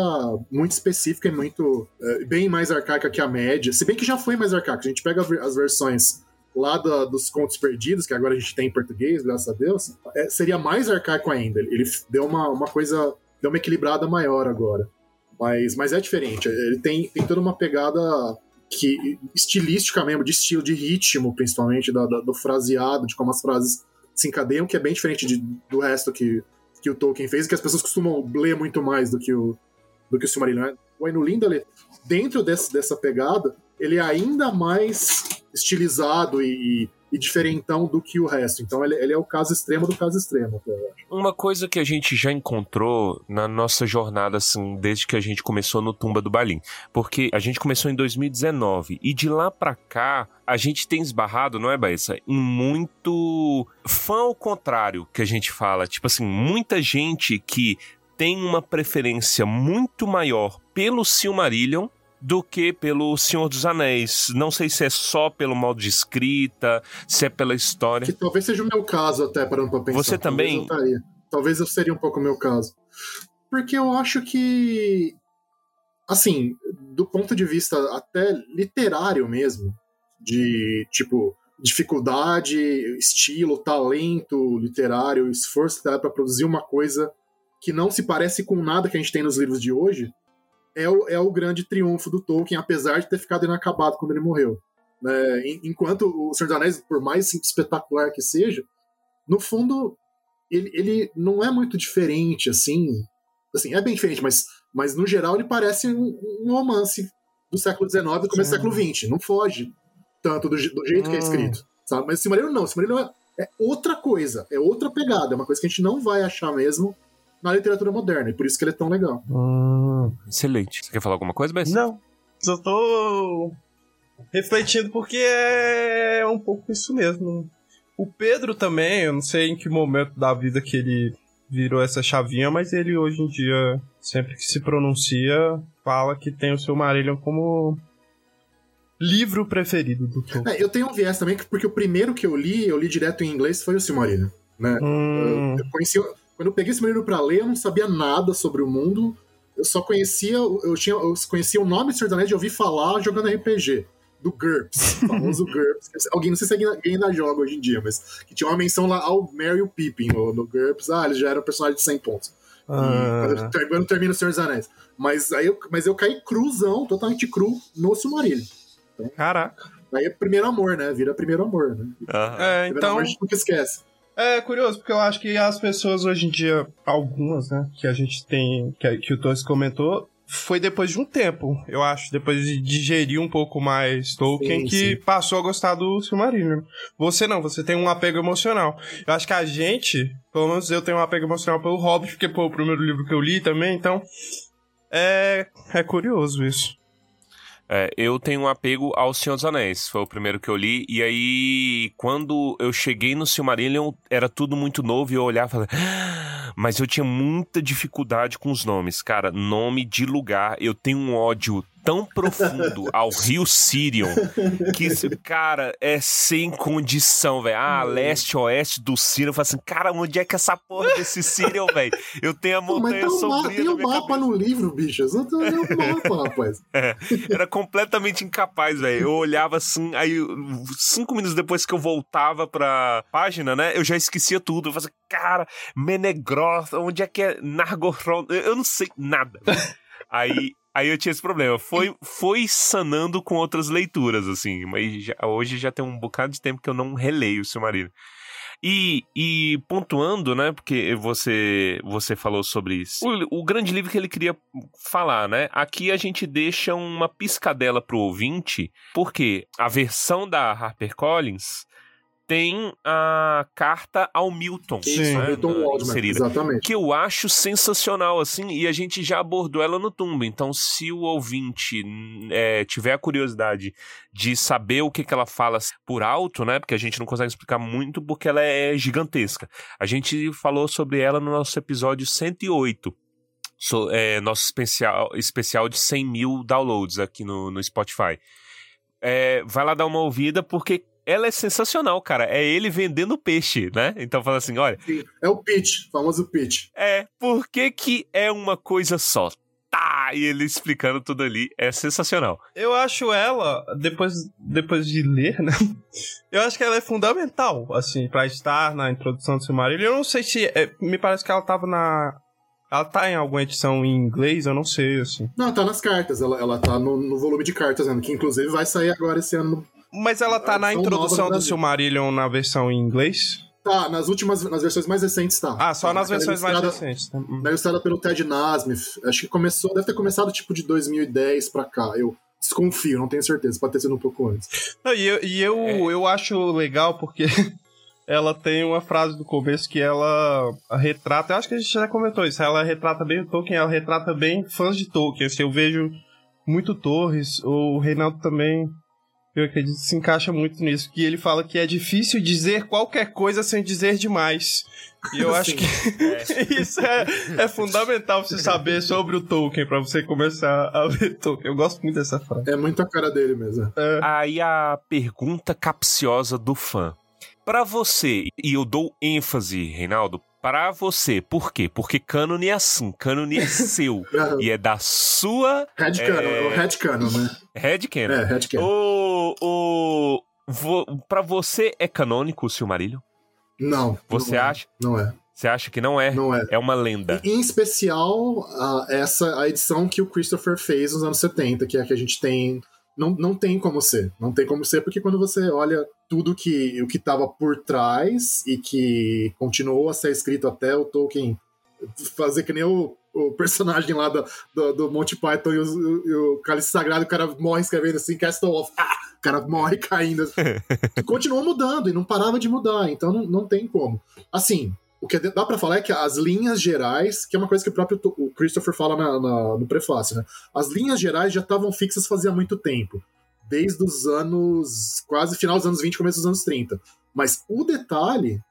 Speaker 3: muito específica e muito é, bem mais arcaica que a média. Se bem que já foi mais arcaica. A gente pega as versões lá da, dos contos perdidos, que agora a gente tem em português, graças a Deus, é, seria mais arcaico ainda. Ele deu uma, uma coisa, deu uma equilibrada maior agora. Mas, mas é diferente. Ele tem, tem toda uma pegada que estilística mesmo, de estilo, de ritmo, principalmente, da, da, do fraseado, de como as frases se encadeiam, que é bem diferente de, do resto que, que o Tolkien fez, e que as pessoas costumam ler muito mais do que o, do que o Silmarillion. Né? O Aino Lindale, dentro desse, dessa pegada, ele é ainda mais estilizado e, e diferentão do que o resto. Então ele, ele é o caso extremo do caso extremo.
Speaker 1: Uma coisa que a gente já encontrou na nossa jornada, assim, desde que a gente começou no Tumba do Balim. Porque a gente começou em 2019 e de lá pra cá a gente tem esbarrado, não é, Baessa? Em muito fã ao contrário que a gente fala. Tipo assim, muita gente que tem uma preferência muito maior pelo Silmarillion do que pelo Senhor dos Anéis. Não sei se é só pelo modo de escrita, se é pela história.
Speaker 3: Que talvez seja o meu caso, até, parando pra pensar.
Speaker 1: Você também?
Speaker 3: Talvez eu, talvez eu seria um pouco o meu caso. Porque eu acho que. Assim, do ponto de vista até literário mesmo, de tipo dificuldade, estilo, talento literário, esforço para produzir uma coisa que não se parece com nada que a gente tem nos livros de hoje, é o, é o grande triunfo do Tolkien, apesar de ter ficado inacabado quando ele morreu. Né? Enquanto o Senhor dos Anéis, por mais espetacular que seja, no fundo, ele, ele não é muito diferente, assim. Assim, é bem diferente, mas, mas no geral ele parece um, um romance do século XIX e começo do século XX. Não foge tanto do, do jeito hum. que é escrito. Sabe? Mas Silmarillion não. Silmarillion é, é outra coisa, é outra pegada, é uma coisa que a gente não vai achar mesmo na literatura moderna, e por isso que ele é tão legal.
Speaker 1: Hum, excelente. Você quer falar alguma coisa, Bess?
Speaker 2: Não. Só tô refletindo porque é um pouco isso mesmo. O Pedro também, eu não sei em que momento da vida que ele virou essa chavinha, mas ele hoje em dia, sempre que se pronuncia, fala que tem o seu Marillion como livro preferido do Tolkien.
Speaker 3: É, eu tenho um viés também, porque o primeiro que eu li, eu li direto em inglês, foi o Silmarillion. Né? Hum. Eu, eu conheci, quando eu peguei esse livro para ler, eu não sabia nada sobre o mundo. Eu só conhecia, eu tinha, eu conhecia o nome de Senhor dos Anéis de ouvir falar jogando RPG. Do GURPS, o famoso GURPS. Alguém, não sei se alguém ainda joga hoje em dia, mas que tinha uma menção lá ao Mary e o Pippin no, no GURPS. Ah, eles já eram personagem de 100 pontos. Ah. Quando, quando termina o Senhor dos Anéis. Mas, aí eu, mas eu caí cruzão, totalmente cru, no Silmarillion.
Speaker 2: Então, Caraca.
Speaker 3: Aí é primeiro amor, né? Vira primeiro amor, né?
Speaker 2: É, primeiro então... amor a
Speaker 3: gente nunca esquece.
Speaker 2: É curioso, porque eu acho que as pessoas hoje em dia, algumas, né, que a gente tem, que, que o Torres comentou, foi depois de um tempo, eu acho, depois de digerir um pouco mais Tolkien, sim, que sim. passou a gostar do Silmarillion. Você não, você tem um apego emocional. Eu acho que a gente, pelo menos eu tenho um apego emocional pelo Hobbit, porque foi o primeiro livro que eu li também, então é, é curioso isso.
Speaker 1: É, eu tenho um apego ao Senhor dos Anéis, foi o primeiro que eu li, e aí quando eu cheguei no Silmarillion era tudo muito novo e eu olhava e falava, ah! mas eu tinha muita dificuldade com os nomes, cara, nome de lugar, eu tenho um ódio tão profundo ao rio Sirion que, cara, é sem condição, velho. Ah, leste, oeste do Sirion. Eu falo assim, cara, onde é que é essa porra desse Sirion, velho? Eu tenho a montanha Pô, sombria.
Speaker 3: Tem um mapa cabeça. no livro, bicho. Eu tenho o mapa, rapaz.
Speaker 1: É, era completamente incapaz, velho. Eu olhava assim, aí cinco minutos depois que eu voltava pra página, né? Eu já esquecia tudo. Eu falei assim, cara, Menegroth, onde é que é Nargothrond? Eu não sei nada. Aí Aí eu tinha esse problema. Foi, foi sanando com outras leituras, assim. Mas já, hoje já tem um bocado de tempo que eu não releio o Silmarillion. E, e pontuando, né? Porque você você falou sobre isso. O, o, grande livro que ele queria falar, né? Aqui a gente deixa uma piscadela pro ouvinte, porque a versão da HarperCollins tem a carta ao Milton.
Speaker 3: Sim, né, Milton Waldman, exatamente.
Speaker 1: Que eu acho sensacional, assim, e a gente já abordou ela no tumbo. Então, se o ouvinte é, tiver a curiosidade de saber o que, que ela fala por alto, né? Porque a gente não consegue explicar muito porque ela é gigantesca. A gente falou sobre ela no nosso episódio 108. So, é, nosso especial, especial de 100 mil downloads aqui no, no Spotify. É, vai lá dar uma ouvida, porque ela é sensacional, cara. É ele vendendo peixe, né? Então fala assim, olha. Sim,
Speaker 3: é o pitch, famoso pitch.
Speaker 1: É, por que que é uma coisa só? Tá, e ele explicando tudo ali, é sensacional.
Speaker 2: Eu acho ela, depois, depois de ler, né? Eu acho que ela é fundamental, assim, para estar na introdução do Silmarillion. Eu não sei se, é, me parece que ela tava na, ela tá em alguma edição em inglês? Eu não sei, assim.
Speaker 3: Não, tá nas cartas. Ela, ela tá no, no volume de cartas, né? Que inclusive vai sair agora esse ano
Speaker 2: mas ela tá na introdução do Silmarillion na versão em inglês?
Speaker 3: Tá, nas últimas, nas versões mais recentes tá.
Speaker 2: Ah, só nas versões mais recentes. Tá.
Speaker 3: Uhum. Ilustrada pelo Ted Nasmith. Acho que começou, deve ter começado tipo de 2010 pra cá. Eu desconfio, não tenho certeza, pode ter sido um pouco antes.
Speaker 2: Não, e eu, e eu, é. eu acho legal porque ela tem uma frase do começo que ela retrata, eu acho que a gente já comentou isso, ela retrata bem o Tolkien, ela retrata bem fãs de Tolkien. Assim, eu vejo muito Torres, o Reinaldo também eu acredito que se encaixa muito nisso, que ele fala que é difícil dizer qualquer coisa sem dizer demais. E eu acho que é. isso é, é fundamental você saber sobre o Tolkien para você começar a ver Tolkien. Eu gosto muito dessa frase.
Speaker 3: É muito a cara dele mesmo.
Speaker 1: É. Aí a pergunta capciosa do fã. Para você, e eu dou ênfase, Reinaldo, para você. Por quê? Porque cânone é assim, cânone é seu. e é da sua.
Speaker 3: Red é... Canon, é o Red Canon, né?
Speaker 1: Red Canon.
Speaker 3: É, Red Canon.
Speaker 1: O, o, vo, pra você é canônico o Silmarillion?
Speaker 3: Não.
Speaker 1: Você
Speaker 3: não
Speaker 1: é. acha?
Speaker 3: Não é.
Speaker 1: Você acha que não é?
Speaker 3: Não é.
Speaker 1: É uma lenda.
Speaker 3: Em especial, uh, essa a edição que o Christopher fez nos anos 70, que é a que a gente tem não, não tem como ser. Não tem como ser, porque quando você olha tudo que o que estava por trás e que continuou a ser escrito até o Tolkien fazer que nem o, o personagem lá do, do, do Monty Python e o, e o Cálice Sagrado, o cara morre escrevendo assim, Castle Off, ah! o cara morre caindo. continuou mudando e não parava de mudar, então não, não tem como. Assim, o que dá para falar é que as linhas gerais, que é uma coisa que o próprio o Christopher fala na, na, no prefácio, né? As linhas gerais já estavam fixas fazia muito tempo. Desde os anos. quase final dos anos 20, começo dos anos 30. Mas o detalhe,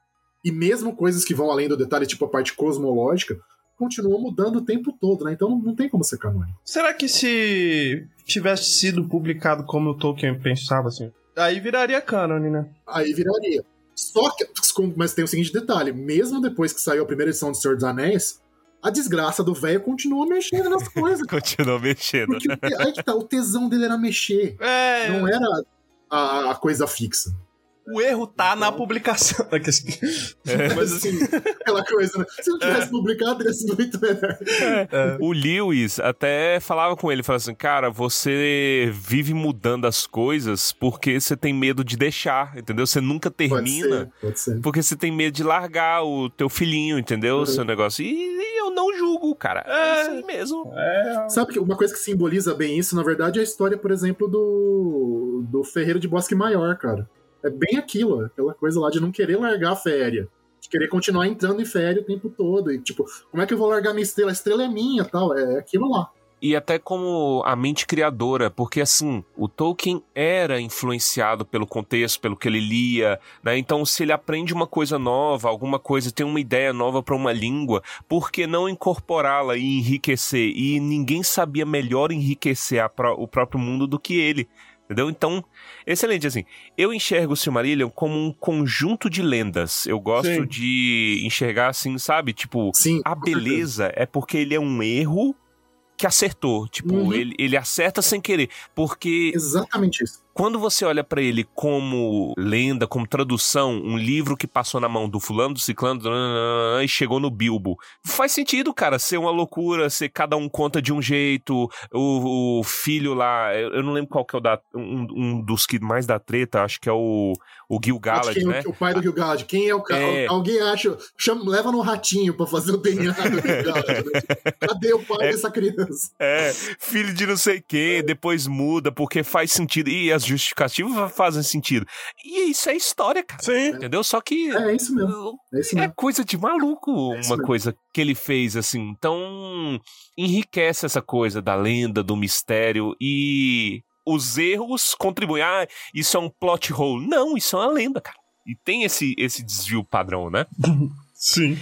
Speaker 3: e mesmo coisas que vão além do detalhe, tipo a parte cosmológica, continuam mudando o tempo todo, né? Então não, tem como ser canônico.
Speaker 2: Será que se tivesse sido publicado como o Tolkien pensava, assim, aí viraria cânone, né?
Speaker 3: Aí viraria. Só que, mas tem o seguinte detalhe: mesmo depois que saiu a primeira edição do Senhor dos Anéis, a desgraça do velho continua mexendo nas coisas.
Speaker 1: continua mexendo.
Speaker 3: Porque aí que tá, o tesão dele era mexer. É. Não era a, a coisa fixa.
Speaker 2: O erro tá na publicação.
Speaker 3: É. Mas assim, aquela coisa, né? Se não tivesse é. publicado, teria sido muito melhor.
Speaker 1: É. O Lewis até falava com ele, falava assim, cara, você vive mudando as coisas porque você tem medo de deixar, entendeu? Você nunca termina. Pode ser, pode ser. Porque você tem medo de largar o teu filhinho, entendeu? Uhum. O seu negócio. E, e, eu não julgo, cara. É, é isso aí mesmo.
Speaker 3: É. Sabe que uma coisa que simboliza bem isso, na verdade, é a história, por exemplo, do, do Ferreiro de Bosque Maior, cara. É bem aquilo, aquela coisa lá de não querer largar a férias. De querer continuar entrando em férias o tempo todo. E, tipo, como é que eu vou largar minha estrela? A estrela é minha tal. É aquilo lá
Speaker 1: e até como a mente criadora, porque assim, o Tolkien era influenciado pelo contexto, pelo que ele lia, né? Então, se ele aprende uma coisa nova, alguma coisa, tem uma ideia nova para uma língua, por que não incorporá-la e enriquecer? E ninguém sabia melhor enriquecer pro, o próprio mundo do que ele. Entendeu? Então, excelente, assim. Eu enxergo o Silmarillion como um conjunto de lendas. Eu gosto Sim. de enxergar assim, sabe? Tipo, Sim, a beleza é porque ele é um erro que acertou. Tipo, uhum. ele, ele acerta sem querer. Porque.
Speaker 3: Exatamente isso.
Speaker 1: Quando você olha para ele como lenda, como tradução, um livro que passou na mão do fulano, do ciclano, e chegou no Bilbo, faz sentido, cara, ser uma loucura, ser cada um conta de um jeito, o, o filho lá, eu não lembro qual que é o da, um, um, dos que mais dá treta, acho que é o, o Gil-galad, né?
Speaker 3: O, pai do Gil-galad, quem é o cara? É... Alguém acha, chama, leva no ratinho para fazer o DNA do Gil-galad. Né? Cadê o pai é... dessa criança?
Speaker 1: É, filho de não sei quem, depois muda, porque faz sentido, e as justificativas fazem sentido. E isso é história, cara. Sim. Entendeu? Só que.
Speaker 3: É, é isso mesmo. É, isso
Speaker 1: mesmo. é coisa de maluco é uma coisa que ele fez, assim. Então, enriquece essa coisa da lenda, do mistério e os erros contribuem. Ah, isso é um plot hole. Não, isso é uma lenda, cara. E tem esse, esse desvio padrão, né?
Speaker 2: Sim.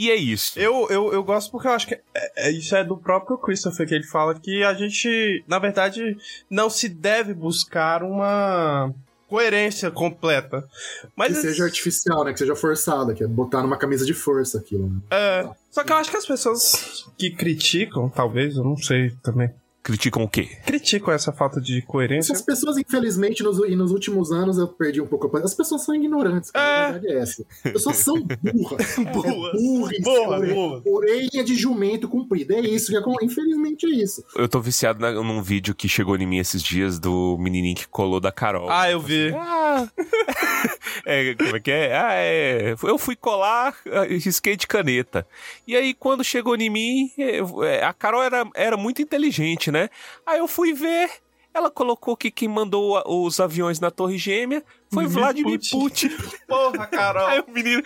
Speaker 1: E é isso.
Speaker 2: Eu, eu, eu gosto porque eu acho que é, é, isso é do próprio Christopher que ele fala que a gente, na verdade, não se deve buscar uma coerência completa. Mas
Speaker 3: que seja artificial, né? Que seja forçada, que é botar numa camisa de força aquilo. Né?
Speaker 2: É. Só que eu acho que as pessoas que criticam, talvez, eu não sei também.
Speaker 1: Criticam o quê?
Speaker 2: Criticam essa falta de coerência.
Speaker 3: As pessoas, infelizmente, nos, e nos últimos anos eu perdi um pouco a As pessoas são ignorantes, cara. É. A verdade é essa. As pessoas são burras.
Speaker 2: burras.
Speaker 3: É burras. Boa, boa. Orelha de jumento comprida. É isso. Que Infelizmente é isso.
Speaker 1: Eu tô viciado na, num vídeo que chegou em mim esses dias do menininho que colou da Carol.
Speaker 2: Ah, eu vi.
Speaker 1: Ah. é, como é que é? Ah, é. Eu fui colar, ah, risquei de caneta. E aí, quando chegou em mim, é, a Carol era, era muito inteligente, né? Aí eu fui ver. Ela colocou que quem mandou os aviões na Torre Gêmea foi Vladimir Putin. Putin.
Speaker 2: Porra, Carol.
Speaker 1: Aí o menino,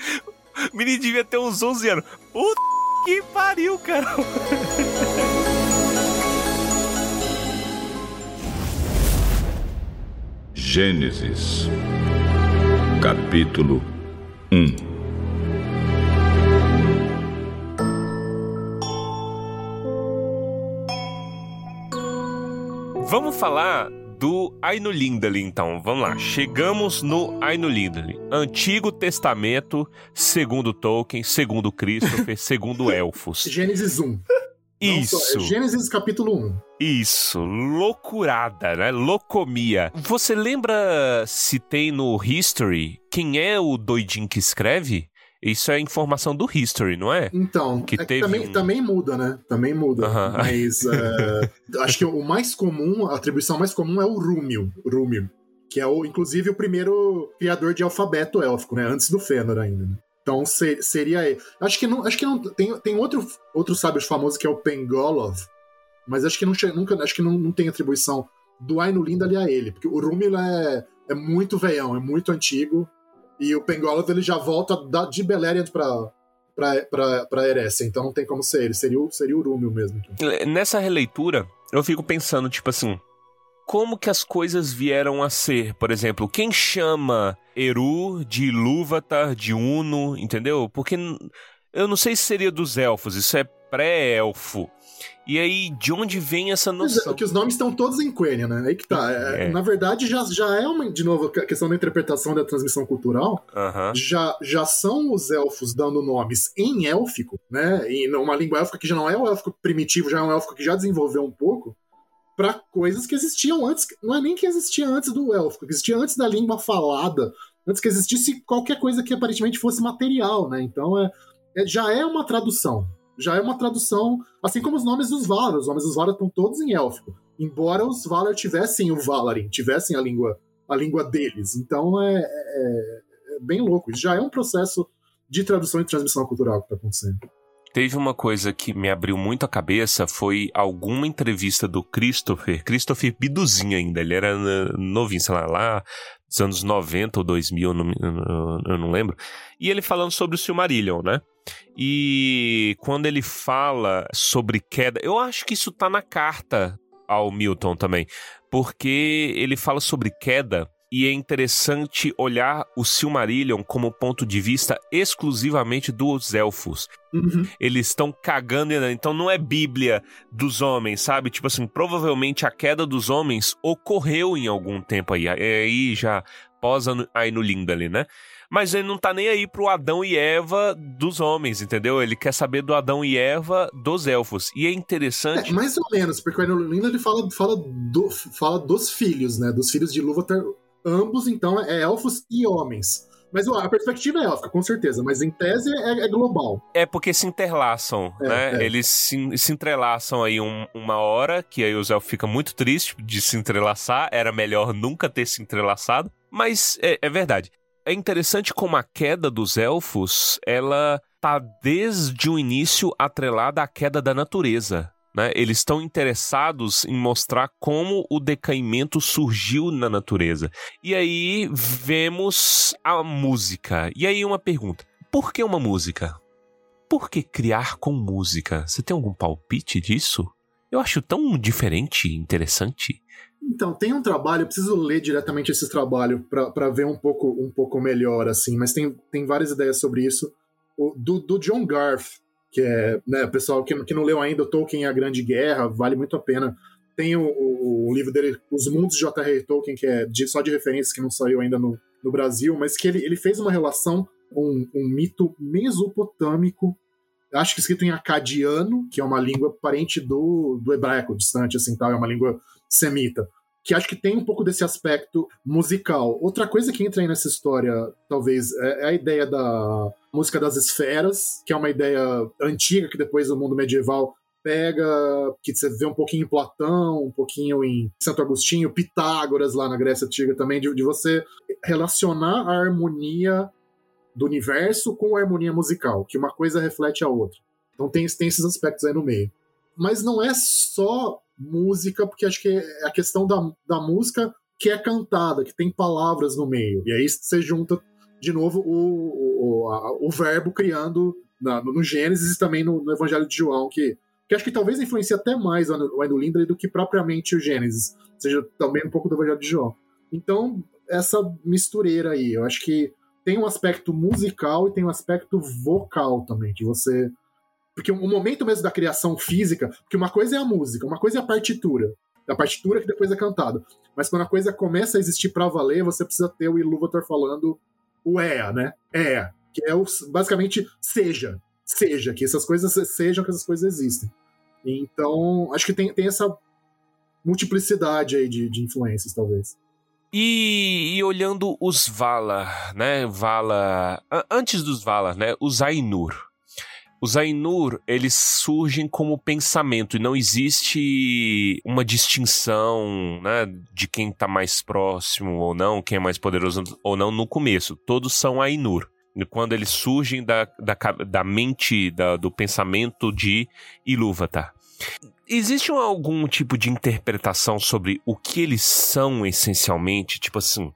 Speaker 1: o menino devia ter uns 11 anos. Puta que pariu, Carol.
Speaker 5: Gênesis, capítulo 1
Speaker 1: Vamos falar do Ainu Lindali, então. Vamos lá. Chegamos no Ainu Lindali. Antigo Testamento, segundo Tolkien, segundo Christopher, segundo Elfos.
Speaker 3: Gênesis 1.
Speaker 1: Isso. Só,
Speaker 3: é Gênesis capítulo 1.
Speaker 1: Isso, loucurada, né? Locomia. Você lembra se tem no History quem é o doidinho que escreve? Isso é informação do History, não é?
Speaker 3: Então, que é teve também, um... também muda, né? Também muda. Mas uh, acho que o mais comum, a atribuição mais comum é o Rúmio. Rúmio que é o, inclusive o primeiro criador de alfabeto élfico, né? Antes do Fëanor ainda. Né? Então ser, seria ele. Acho que não, acho que não tem, tem outro outro sábio famoso que é o Pengolov, mas acho que não nunca acho que não, não tem atribuição do Ainulin ali a ele, porque o Rúmio é, é muito veião, é muito antigo e o Pengolov ele já volta da, de Beleriand pra, pra, pra, pra então não tem como ser ele, seria seria o Rúmio mesmo.
Speaker 1: Nessa releitura, eu fico pensando, tipo assim, como que as coisas vieram a ser? Por exemplo, quem chama Eru de Ilúvatar, de Uno, entendeu? Porque eu não sei se seria dos elfos, isso é pré-elfo. E aí, de onde vem essa é, noção?
Speaker 3: É, que os nomes estão todos em Quenya, né? Aí que tá. É. Na verdade, já, já é uma, de novo, a questão da interpretação da transmissão cultural. Uh -huh. já, já são os elfos dando nomes em élfico, né? Em uma língua élfica que já não é o élfico primitivo, já é um élfico que já desenvolveu um pouco para coisas que existiam antes, não é nem que existia antes do élfico, que existia antes da língua falada antes que existisse qualquer coisa que aparentemente fosse material, né? Então é, é já é uma tradução. Já é uma tradução, assim como os nomes dos Valar. Os nomes dos Valar estão todos em élfico. Embora os Valar tivessem o Valarin, tivessem a língua, a língua deles. Então é, é, é bem louco. Já é um processo de tradução e transmissão cultural que está acontecendo.
Speaker 1: Teve uma coisa que me abriu muito a cabeça, foi alguma entrevista do Christopher, Christopher Biduzinho ainda, ele era novinho, sei lá, lá dos anos 90 ou 2000, eu não, eu não lembro, e ele falando sobre o Silmarillion, né? E quando ele fala sobre queda, eu acho que isso tá na carta ao Milton também, porque ele fala sobre queda e é interessante olhar o Silmarillion como ponto de vista exclusivamente dos elfos. Uhum. Eles estão cagando, então não é Bíblia dos homens, sabe? Tipo assim, provavelmente a queda dos homens ocorreu em algum tempo aí, aí já pós aí no ali, né? Mas ele não tá nem aí pro Adão e Eva dos homens, entendeu? Ele quer saber do Adão e Eva dos elfos. E é interessante.
Speaker 3: É, mais ou menos, porque o Ainulindale ele fala, fala, do, fala dos filhos, né? Dos filhos de Lúvatar ambos, então, é elfos e homens. Mas a perspectiva é élfica, com certeza, mas em tese é, é global.
Speaker 1: É porque se interlaçam, é, né? É. Eles se, se entrelaçam aí um, uma hora, que aí o Zé fica muito triste de se entrelaçar, era melhor nunca ter se entrelaçado, mas é, é verdade. É interessante como a queda dos elfos, ela tá desde o início atrelada à queda da natureza. Né? Eles estão interessados em mostrar como o decaimento surgiu na natureza. E aí vemos a música. E aí uma pergunta: por que uma música? Por que criar com música? Você tem algum palpite disso? Eu acho tão diferente, interessante.
Speaker 3: Então, tem um trabalho, eu preciso ler diretamente esse trabalho para ver um pouco, um pouco melhor, assim, mas tem, tem várias ideias sobre isso. O, do, do John Garth, que é, né, pessoal que, que não leu ainda, Tolkien e a Grande Guerra, vale muito a pena. Tem o, o, o livro dele, Os Mundos de J.R.R. Tolkien, que é de, só de referência, que não saiu ainda no, no Brasil, mas que ele, ele fez uma relação, um, um mito mesopotâmico, acho que escrito em acadiano, que é uma língua parente do, do hebraico, distante, assim, tal, é uma língua semita que acho que tem um pouco desse aspecto musical. Outra coisa que entra aí nessa história, talvez, é, é a ideia da música das esferas, que é uma ideia antiga que depois o mundo medieval pega, que você vê um pouquinho em Platão, um pouquinho em Santo Agostinho, Pitágoras lá na Grécia Antiga também, de, de você relacionar a harmonia do universo com a harmonia musical, que uma coisa reflete a outra. Então tem, tem esses aspectos aí no meio. Mas não é só música, porque acho que é a questão da, da música que é cantada, que tem palavras no meio. E aí você junta de novo o, o, a, o verbo criando na, no, Gênesis e também no, no, Evangelho de João, que, que acho que talvez influencia até mais o Lindley do que propriamente o Gênesis, seja também um pouco do Evangelho de João. Então, essa mistureira aí, eu acho que tem um aspecto musical e tem um aspecto vocal também, de você porque o momento mesmo da criação física, porque uma coisa é a música, uma coisa é a partitura. A partitura que depois é cantada. Mas quando a coisa começa a existir para valer, você precisa ter o Ilúvatar falando o EA, né? EA. Que é o, basicamente seja. Seja, que essas coisas sejam, que essas coisas existem. Então, acho que tem, tem essa multiplicidade aí de, de influências, talvez.
Speaker 1: E, e, olhando os Valar, né? Valar. Antes dos Valar, né? Os Ainur. Os Ainur, eles surgem como pensamento e não existe uma distinção, né, de quem está mais próximo ou não, quem é mais poderoso ou não no começo. Todos são Ainur. Quando eles surgem da, da, da mente, da, do pensamento de Ilúvatar. Existe algum tipo de interpretação sobre o que eles são essencialmente? Tipo assim,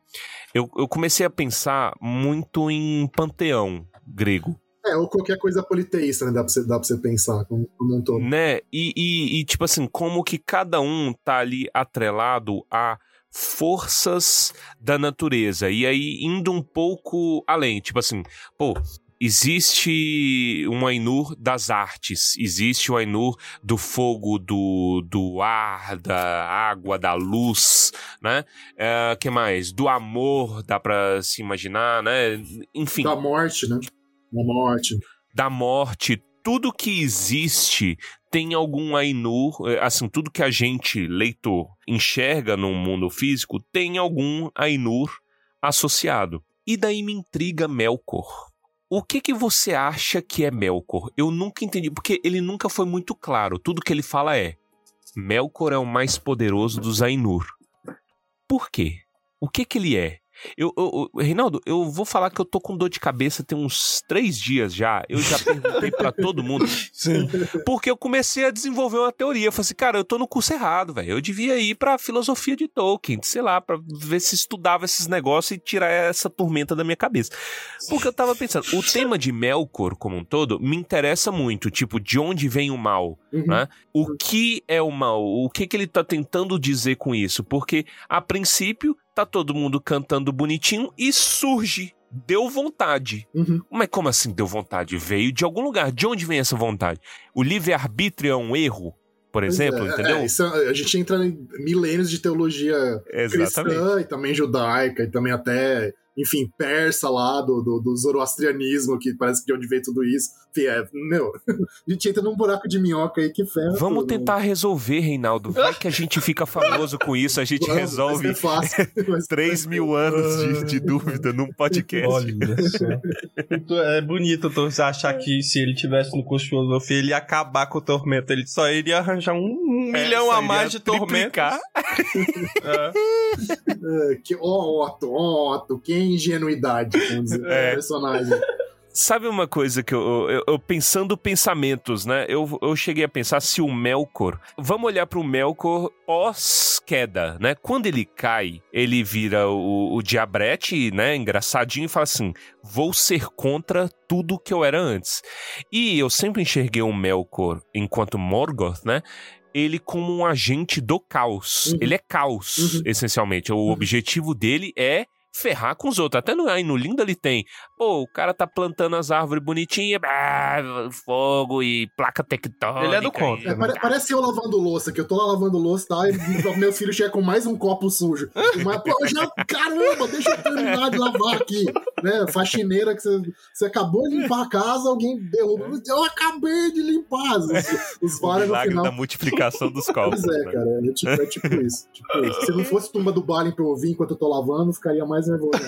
Speaker 1: eu, eu comecei a pensar muito em panteão grego.
Speaker 3: É, ou qualquer coisa politeísta, né? Dá pra você, dá pra você pensar como, como um todo.
Speaker 1: Né? E, e, e, tipo assim, como que cada um tá ali atrelado a forças da natureza. E aí, indo um pouco além, tipo assim, pô, existe um Ainur das artes, existe o Ainur do fogo, do, do ar, da água, da luz, né? É, que mais? Do amor, dá pra se imaginar, né? Enfim.
Speaker 3: Da morte, né? Da morte.
Speaker 1: Da morte. Tudo que existe tem algum Ainur, eh, assim, tudo que a gente, leitor, enxerga no mundo físico tem algum Ainur associado. E daí me intriga Melkor. O que que você acha que é Melkor? Eu nunca entendi, porque ele nunca foi muito claro. Tudo que ele fala é: Melkor é o mais poderoso dos Ainur. Por quê? O que que ele é? Eu, eu, eu, Reinaldo, eu vou falar que eu tô com dor de cabeça tem uns três dias já. Eu já perguntei para todo mundo.
Speaker 2: Sim.
Speaker 1: Porque eu comecei a desenvolver uma teoria. Eu falei assim, cara, eu tô no curso errado, velho. Eu devia ir pra filosofia de Tolkien, sei lá, pra ver se estudava esses negócios e tirar essa tormenta da minha cabeça. Porque eu tava pensando, o tema de Melkor como um todo me interessa muito. Tipo, de onde vem o mal, uhum. né? O que é o mal? O que, que ele tá tentando dizer com isso? Porque, a princípio, tá todo mundo cantando bonitinho e surge. Deu vontade.
Speaker 3: Uhum.
Speaker 1: Mas como assim deu vontade? Veio de algum lugar. De onde vem essa vontade? O livre-arbítrio é um erro? Por exemplo,
Speaker 3: é,
Speaker 1: entendeu?
Speaker 3: É, isso, a gente entra em milênios de teologia
Speaker 1: Exatamente.
Speaker 3: cristã e também judaica e também até enfim, persa lá, do, do, do zoroastrianismo, que parece que de onde veio tudo isso. Enfim, é, meu, a gente entra num buraco de minhoca aí que ferra.
Speaker 1: Vamos tudo, tentar resolver, Reinaldo. Vai que a gente fica famoso com isso, a gente Vamos, resolve
Speaker 3: fácil,
Speaker 1: 3 mil anos de, de, dúvida num podcast.
Speaker 2: Olha só. é bonito então, você achar que se ele tivesse no curso de filosofia, ele ia acabar com o tormento. Ele só iria arranjar um, um é, milhão a mais de tormento.
Speaker 3: é. é, que, ó, Otto, ó, Otto, quem ingenuidade com os é. personagens.
Speaker 1: Sabe uma coisa que eu, eu, eu, pensando pensamentos, né? Eu, eu cheguei a pensar se o Melkor. Vamos olhar para o Melkor pós-queda, né? Quando ele cai, ele vira o, o diabrete, né? Engraçadinho e fala assim: vou ser contra tudo que eu era antes. E eu sempre enxerguei o Melkor enquanto Morgoth, né? ele como um agente do caos. Uhum. Ele é caos, uhum. essencialmente. O uhum. objetivo dele é ferrar com os outros. Até no, aí no Lindo ele tem. Pô, o cara tá plantando as árvores bonitinhas, ah, fogo e placa tectônica.
Speaker 2: Ele é do contra.
Speaker 3: É, pare, parece eu lavando louça, que eu tô lá lavando louça tá, e meu filho chega com mais um copo sujo. Mas, pô, já, caramba, deixa eu terminar de lavar aqui. Né? Faxineira que você, você acabou de limpar a casa, alguém derruba. Eu acabei de limpar. Os, os vários no final.
Speaker 1: da multiplicação dos copos.
Speaker 3: Pois é, né? cara. É tipo, é tipo isso. Tipo isso. Se não fosse tumba do Balin pra eu ouvir enquanto eu tô lavando, ficaria mais nervoso.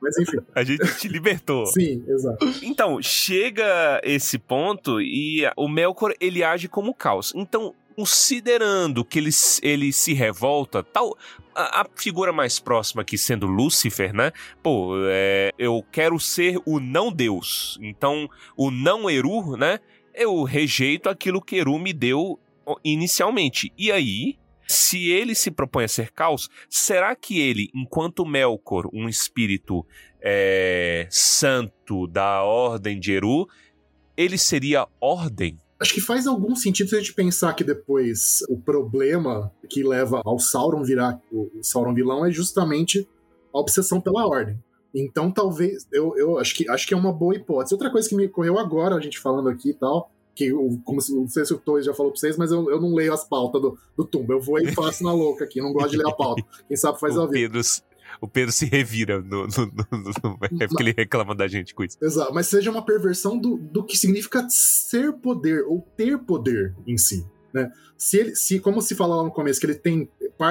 Speaker 3: Mas enfim.
Speaker 1: A gente te libertou.
Speaker 3: Sim, exato.
Speaker 1: Então, chega esse ponto e o Melkor, ele age como caos. Então, considerando que ele, ele se revolta, tal. A, a, figura mais próxima aqui sendo Lúcifer, né? Pô, é, eu quero ser o não Deus. Então, o não Eru, né? Eu rejeito aquilo que Eru me deu inicialmente. E aí, se ele se propõe a ser caos, será que ele, enquanto Melkor, um espírito é, santo da ordem de Eru, ele seria ordem?
Speaker 3: Acho que faz algum sentido se a gente pensar que depois o problema que leva ao Sauron virar o Sauron vilão é justamente a obsessão pela ordem. Então talvez eu, eu acho que acho que é uma boa hipótese. Outra coisa que me ocorreu agora, a gente falando aqui e tal, que como se, não sei se o Torres já falou pra vocês, mas eu, eu não leio as pautas do, do Tumba. Eu vou e faço na louca aqui, não gosto de ler a pauta. Quem sabe faz
Speaker 1: o
Speaker 3: a vida.
Speaker 1: Pedro, o Pedro se revira no, no, no, é porque ele reclama da gente com isso.
Speaker 3: Exato, mas seja uma perversão do, do que significa ser poder ou ter poder em si. Né? Se ele, se, como se fala lá no começo, que ele tem.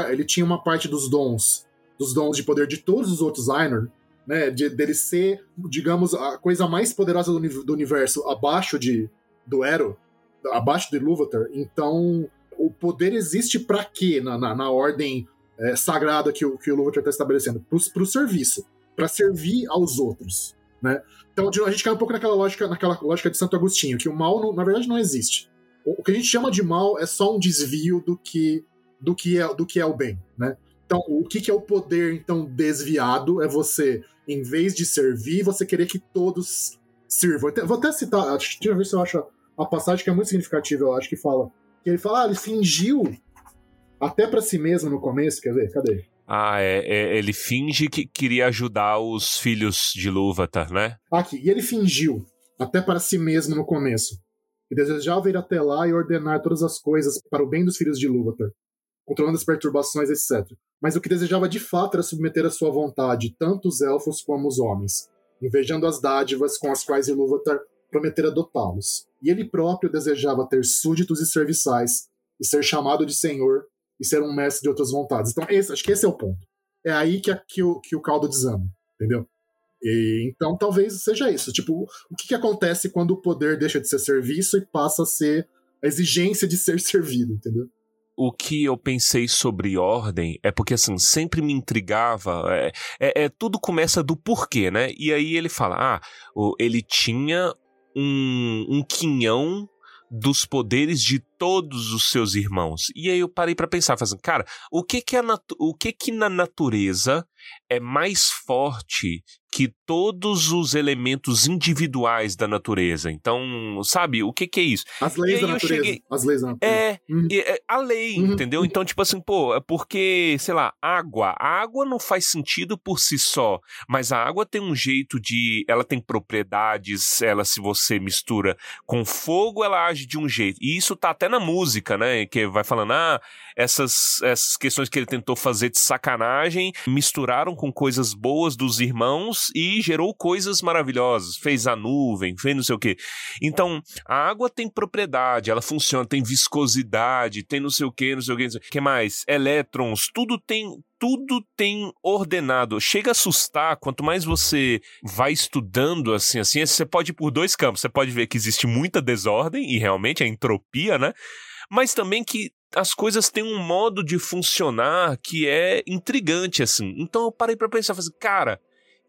Speaker 3: Ele tinha uma parte dos dons, dos dons de poder de todos os outros Ainur, né? De, dele ser, digamos, a coisa mais poderosa do, do universo abaixo de, do Ero, abaixo de Ilúvatar, então o poder existe para quê na, na, na ordem é, sagrada que o, que o Ilúvatar está estabelecendo? Para o serviço, para servir aos outros. Né? Então a gente cai um pouco naquela lógica, naquela lógica de Santo Agostinho, que o mal, não, na verdade, não existe. O, o, que a gente chama de mal é só um desvio do que, do que, é, do que é o bem. Né? Então, o que, que é o poder então desviado? É você, em vez de servir, você querer que todos sirvam. Vou até citar, deixa eu ver se eu acho a passagem que é muito significativa, eu acho que fala. Que ele fala, ah, ele fingiu até para si mesmo no começo, quer ver? Cadê?
Speaker 1: Ah, é, é, ele finge que queria ajudar os filhos de Lúvatar, né?
Speaker 3: Aqui, e ele fingiu até para si mesmo no começo. E desejava ir até lá e ordenar todas as coisas para o bem dos filhos de Lúvatar, controlando as perturbações, etc. Mas o que desejava de fato era submeter à sua vontade tanto os elfos como os homens, invejando as dádivas com as quais Ilúvatar prometera dotá-los. E ele próprio desejava ter súditos e serviçais, e ser chamado de senhor, e ser um mestre de outras vontades. Então, esse, acho que esse é o ponto. É aí que, a, que, o, que o caldo desama, entendeu? E, então talvez seja isso. Tipo, o que, que acontece quando o poder deixa de ser serviço e passa a ser a exigência de ser servido, entendeu?
Speaker 1: o que eu pensei sobre ordem é porque, assim, sempre me intrigava. É, é, é, tudo começa do porquê, né? E aí ele fala: ah, ele tinha um, um quinhão dos poderes de todos os seus irmãos. E aí eu parei para pensar, fazendo, cara, o que que, a o que que na natureza é mais forte que todos os elementos individuais da natureza. Então, sabe, o que, que é isso?
Speaker 3: As leis da natureza. Cheguei...
Speaker 1: As leis da natureza. É, uhum. é a lei, uhum. entendeu? Então, tipo assim, pô, é porque, sei lá, água. A água não faz sentido por si só, mas a água tem um jeito de. Ela tem propriedades, ela, se você mistura com fogo, ela age de um jeito. E isso tá até na música, né? Que vai falando, ah, essas, essas questões que ele tentou fazer de sacanagem misturaram com coisas boas dos irmãos e gerou coisas maravilhosas. Fez a nuvem, fez não sei o quê. Então, a água tem propriedade, ela funciona, tem viscosidade, tem não sei o quê, não sei o quê. O que mais? Elétrons, tudo tem tudo tem ordenado. Chega a assustar, quanto mais você vai estudando assim, assim, você pode ir por dois campos. Você pode ver que existe muita desordem e realmente a entropia, né? Mas também que as coisas têm um modo de funcionar que é intrigante, assim. Então eu parei para pensar, assim, cara,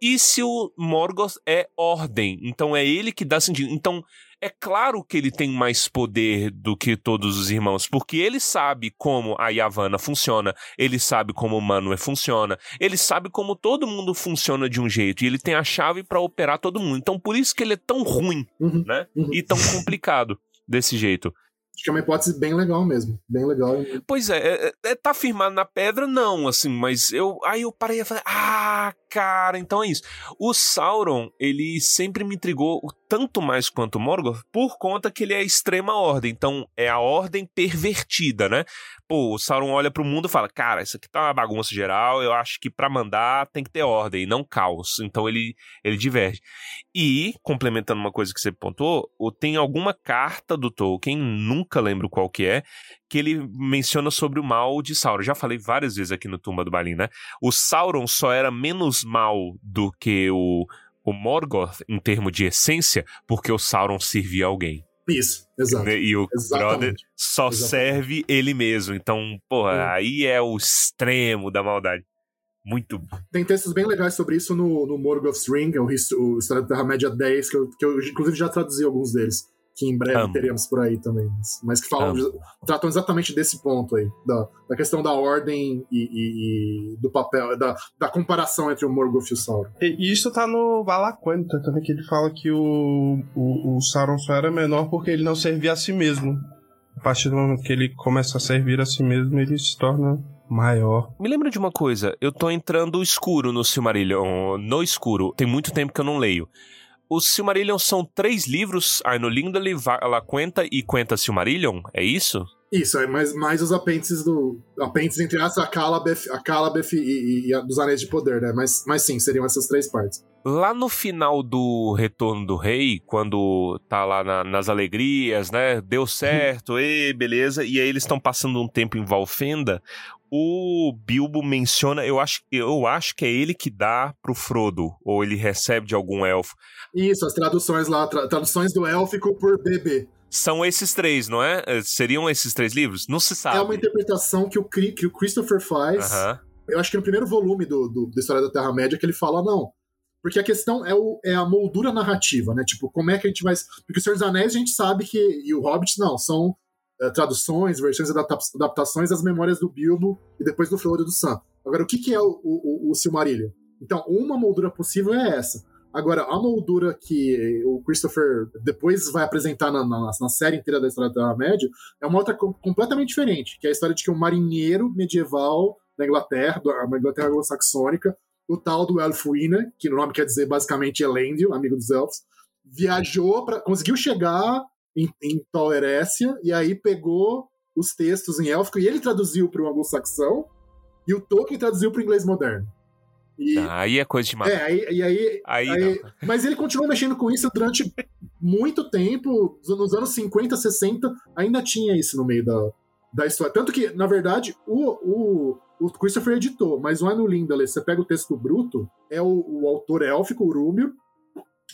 Speaker 1: e se o Morgoth é ordem? Então é ele que dá sentido. Então é claro que ele tem mais poder do que todos os irmãos, porque ele sabe como a Yavanna funciona, ele sabe como o Manwë funciona, ele sabe como todo mundo funciona de um jeito, e ele tem a chave para operar todo mundo. Então por isso que ele é tão ruim, uhum, né? Uhum. E tão complicado desse jeito.
Speaker 3: Acho que é uma hipótese bem legal mesmo. Bem legal.
Speaker 1: Pois é, é, é tá firmado na pedra, não, assim, mas eu. Aí eu parei e falei, ah, cara, então é isso. O Sauron, ele sempre me intrigou tanto mais quanto o Morgoth por conta que ele é a extrema ordem. Então é a ordem pervertida, né? Pô, o Sauron olha pro mundo e fala: Cara, isso aqui tá uma bagunça geral. Eu acho que para mandar tem que ter ordem, não caos. Então ele, ele diverge. E, complementando uma coisa que você pontuou, tem alguma carta do Tolkien, nunca lembro qual que é, que ele menciona sobre o mal de Sauron. Já falei várias vezes aqui no Tumba do Balin, né? O Sauron só era menos mal do que o, o Morgoth em termos de essência, porque o Sauron servia alguém.
Speaker 3: Isso, exato.
Speaker 1: Né? E o Exatamente. brother só Exatamente. serve ele mesmo. Então, porra, é. aí é o extremo da maldade. Muito
Speaker 3: Tem textos bem legais sobre isso no, no Morgoth's Ring, o, o História da Terra-média 10, que eu, que eu inclusive já traduzi alguns deles que em breve Amo. teremos por aí também, mas que falam, tratam exatamente desse ponto aí, da, da questão da ordem e, e, e do papel, da, da, comparação entre o Morgoth e o Sauron.
Speaker 2: E isso tá no Valaquenta também, que ele fala que o, o, o Sauron só era menor porque ele não servia a si mesmo. A partir do momento que ele começa a servir a si mesmo, ele se torna maior.
Speaker 1: Me lembra de uma coisa, eu tô entrando escuro no Silmarillion, no escuro, tem muito tempo que eu não leio. Os Silmarillion são três livros, Arno Lindley, ela Quenta e Quenta Silmarillion, é isso?
Speaker 3: Isso, é mais, mais os apêndices do. Apêndices entre as, a Calabeth, a Calabeth e, e, e a, dos Anéis de Poder, né? Mas, mas sim, seriam essas três partes.
Speaker 1: Lá no final do Retorno do Rei, quando tá lá na, nas alegrias, né? Deu certo, e beleza. E aí eles estão passando um tempo em Valfenda o Bilbo menciona, eu acho, eu acho que é ele que dá pro Frodo, ou ele recebe de algum elfo.
Speaker 3: Isso, as traduções lá, tra traduções do élfico por bebê.
Speaker 1: São esses três, não é? é? Seriam esses três livros? Não se sabe.
Speaker 3: É uma interpretação que o, que o Christopher faz. Uh -huh. Eu acho que no primeiro volume do, do, da História da Terra-média que ele fala, não. Porque a questão é, o, é a moldura narrativa, né? Tipo, como é que a gente vai. Porque o Senhor dos Anéis a gente sabe que. E o Hobbit não, são traduções, versões, adaptações das memórias do Bilbo e depois do Frodo e do Sam. Agora, o que, que é o, o, o Silmarillion? Então, uma moldura possível é essa. Agora, a moldura que o Christopher depois vai apresentar na, na, na série inteira da história da Terra-média é uma outra completamente diferente, que é a história de que um marinheiro medieval da Inglaterra, da Inglaterra anglo-saxônica, o tal do Elfwine, que no nome quer dizer basicamente Elendil, amigo dos elfos, viajou para conseguiu chegar em, em e aí pegou os textos em élfico e ele traduziu para o anglo-saxão, e o Tolkien traduziu para o inglês moderno.
Speaker 1: E, ah, aí é coisa de
Speaker 3: matar. É, aí, e aí, aí, aí mas ele continuou mexendo com isso durante muito tempo, nos anos 50, 60, ainda tinha isso no meio da, da história. Tanto que, na verdade, o, o, o Christopher editou, mas lá no Lindale, você pega o texto bruto, é o, o autor élfico, o Rúmio,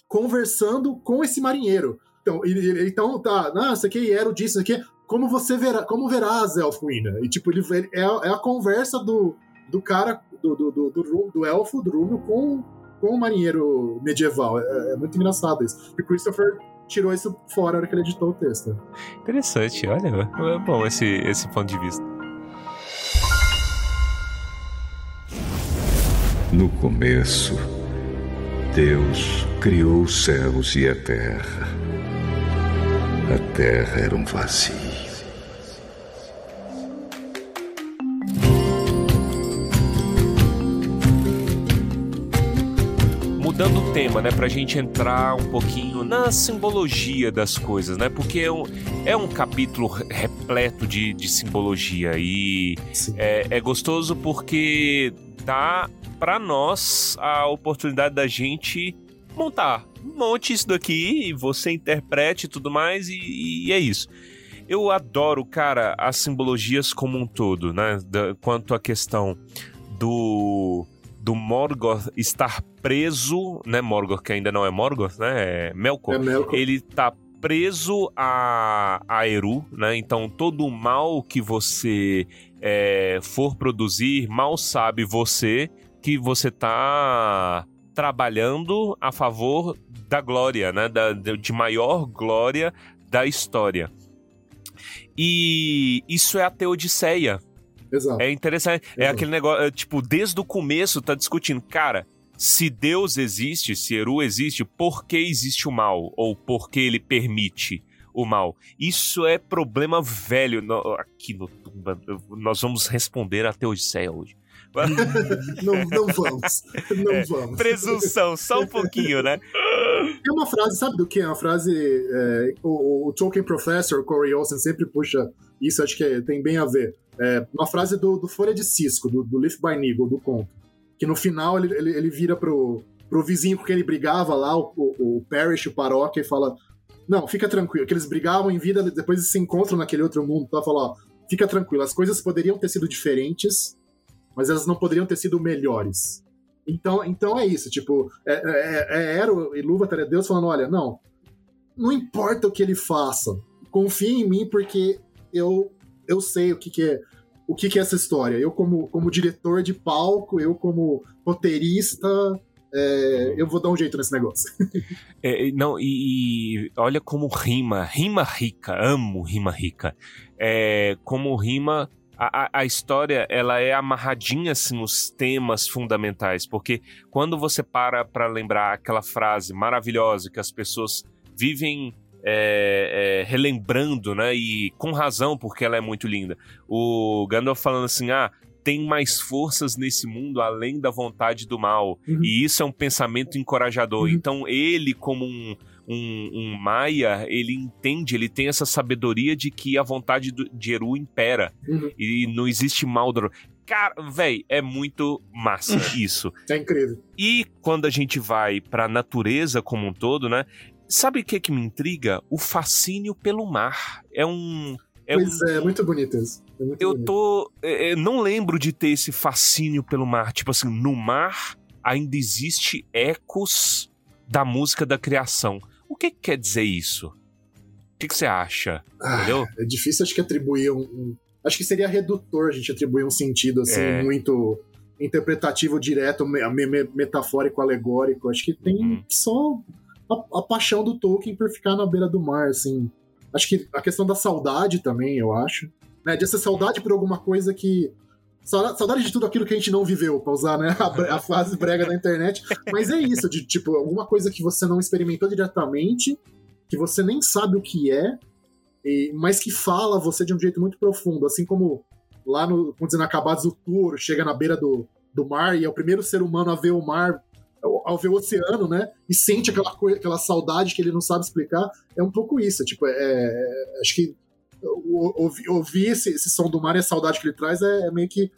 Speaker 3: conversando com esse marinheiro. Então, ele, ele, então tá, ah, isso aqui era o disso, isso aqui, como você verá, como verás, Elfwina? E tipo, ele, ele é, é, a conversa do, do cara, do, do, do, do, do elfo, do Rúmio, com, com o marinheiro medieval. É, é muito engraçado isso. E Christopher tirou isso fora na hora que ele editou o texto.
Speaker 1: Interessante, olha, é bom esse, esse ponto de vista.
Speaker 5: No começo, Deus criou os céus e a terra. A terra era um vazio.
Speaker 1: mudando o tema, né, pra gente entrar um pouquinho na simbologia das coisas, né, porque é um, é um capítulo repleto de, de simbologia e é, é, gostoso porque dá para nós a oportunidade da gente montar. Monte isso daqui, você interprete e tudo mais, e, e é isso. Eu adoro, cara, as simbologias como um todo, né? Da, quanto à questão do do Morgoth estar preso, né? Morgoth, que ainda não é Morgoth, né? É Melkor. É Melkor. Ele tá preso a, a Eru, né? Então todo o mal que você é, for produzir, mal sabe você que você tá trabalhando a favor da glória, né? Da, de maior glória da história. E isso é a Teodiceia,
Speaker 3: Exato.
Speaker 1: É interessante. É Exato. É aquele negócio, tipo, desde o começo tá discutindo, cara, se Deus existe, se Eru existe, por que existe o mal? Ou por que ele permite o mal? Isso é problema velho. No, aqui no nós vamos responder a Teodiceia hoje.
Speaker 3: não, não vamos. Não é, vamos.
Speaker 1: Presunção, só um pouquinho, né?
Speaker 3: Tem uma frase, sabe do que? É uma frase. É, o, o, Tolkien Professor, Corey Olsen, sempre puxa isso, acho que tem bem a ver. É, uma frase do, do Folha de Cisco, do, do Leaf by Nigel, do conto. Que no final ele, ele, ele vira pro, pro vizinho com quem ele brigava lá, o, o, o Parrish, o Paróquia, e fala: Não, fica tranquilo, que eles brigavam em vida, depois eles se encontram naquele outro mundo, tá? Fala, ó, fica tranquilo, as coisas poderiam ter sido diferentes, mas elas não poderiam ter sido melhores. Então, então é isso, tipo, é, é, é Ero e Luva é Deus falando: olha, não, não importa o que ele faça, confie em mim porque eu eu sei o que, que é o que, que é essa história. Eu, como, como diretor de palco, eu, como roteirista, é, eu vou dar um jeito nesse negócio.
Speaker 1: É, não, e, e, olha como rima, rima rica, amo rima rica. É, como rima. A, a, história ela é amarradinha assim, nos temas fundamentais, porque quando você para para lembrar aquela frase maravilhosa que as pessoas vivem é, é, relembrando, né? E com razão, porque ela é muito linda. O Gandalf falando assim: ah, tem mais forças nesse mundo além da vontade do mal. Uhum. E isso é um pensamento encorajador. Uhum. Então, ele, como um, um, um, Maia, ele entende, ele tem essa sabedoria de que a vontade do, de Eru impera. Uhum. E não existe mal. Do... Cara, véi, é muito massa isso.
Speaker 3: É incrível.
Speaker 1: E quando a gente vai pra natureza como um todo, né? Sabe o que, que me intriga? O fascínio pelo mar. É um.
Speaker 3: É pois um... é, muito bonito isso. É muito
Speaker 1: eu
Speaker 3: bonito.
Speaker 1: tô. É, é, não lembro de ter esse fascínio pelo mar. Tipo assim, no mar ainda existe ecos da música da criação. O que, que quer dizer isso? O que, que você acha?
Speaker 3: Ah, Entendeu? É difícil, acho que atribuir um, um, Acho que seria redutor a gente atribuir um sentido assim, é. muito interpretativo direto, me, me, metafórico, alegórico. Acho que tem uhum. só a, a, paixão do Tolkien por ficar na beira do mar, assim. Acho que a questão da saudade também, eu acho. Né, de essa saudade por alguma coisa que. Saudade de tudo aquilo que a gente não viveu, pra usar né, a, a frase brega da internet. Mas é isso, de tipo, alguma coisa que você não experimentou diretamente, que você nem sabe o que é, e, mas que fala você de um jeito muito profundo. Assim como lá no, como Inacabados, o touro chega na beira do, do mar e é o primeiro ser humano a ver o mar ao ver o oceano, né? E sente aquela, aquela saudade que ele não sabe explicar. É um pouco isso. Tipo, é, é acho que ouvir, ouvir esse, esse, som do mar e a saudade que ele traz é, é meio que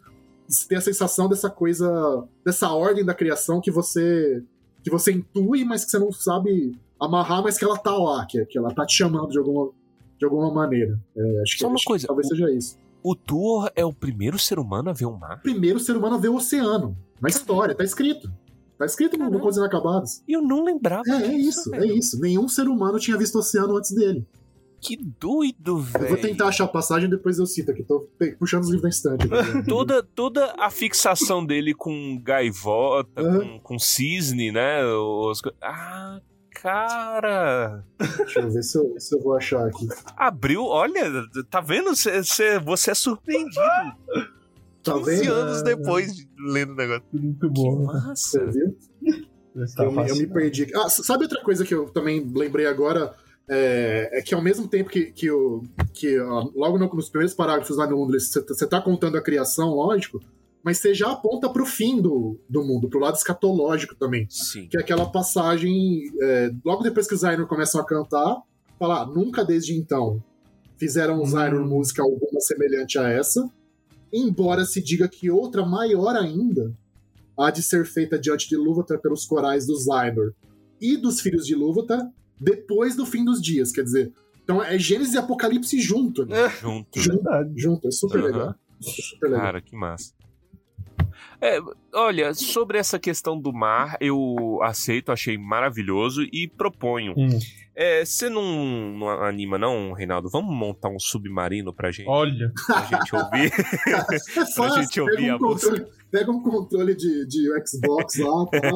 Speaker 3: ter a sensação dessa coisa, dessa ordem da criação que você que você intui, mas que você não sabe amarrar, mas que ela tá lá, que, que ela tá te chamando de alguma, de alguma maneira. É, acho que,
Speaker 1: Só uma
Speaker 3: acho
Speaker 1: coisa,
Speaker 3: talvez
Speaker 1: o,
Speaker 3: seja isso.
Speaker 1: O Thor é o primeiro ser humano a ver um mar?
Speaker 3: Primeiro ser humano a ver o oceano. Na história, tá escrito. Tá escrito no Contos Inacabados.
Speaker 1: E eu não lembrava.
Speaker 3: É, é isso, é isso. Nenhum ser humano tinha visto o oceano antes dele.
Speaker 1: Que doido, velho.
Speaker 3: Eu vou tentar achar a passagem depois eu cito aqui. Tô puxando os livros da estante.
Speaker 1: toda, toda a fixação dele com gaivota, uhum. com, com cisne, né? Os... Ah, cara.
Speaker 3: Deixa eu ver se eu, se eu vou achar aqui.
Speaker 1: Abriu, olha, tá vendo? Cê, cê, você é surpreendido. Tá 15 vendo? anos depois de lendo o negócio.
Speaker 3: Muito bom. Que massa. Você viu? Tá eu, me, eu me perdi. Ah, sabe outra coisa que eu também lembrei agora? É, é, que ao mesmo tempo que, que, o, que ó, logo no, nos primeiros parágrafos lá no mundo você está contando a criação, lógico, mas você já aponta para o fim do, do mundo, para o lado escatológico também.
Speaker 1: Sim.
Speaker 3: Que é aquela passagem, é, logo depois que os Zainor começam a cantar, falar, ah, nunca desde então fizeram os Zainor hum. música alguma semelhante a essa, embora se diga que outra maior ainda há de ser feita diante de Lúvatar pelos corais dos Zainor e dos filhos de Lúvatar, depois do fim dos dias, quer dizer. Então é Gênesis e Apocalipse junto. Né?
Speaker 1: É. Junto.
Speaker 3: Junto, junto. É super, uhum. legal. é super legal.
Speaker 1: Cara, que massa. É, olha, sobre essa questão do mar, eu aceito, achei maravilhoso e proponho. Hum. É, você não, não, anima, não, Reinaldo? Vamos montar um submarino pra gente?
Speaker 2: Olha.
Speaker 1: Pra gente ouvir.
Speaker 3: É fácil, pra gente ouvir um a controle, música. Pega um controle de, de Xbox lá, tá? É.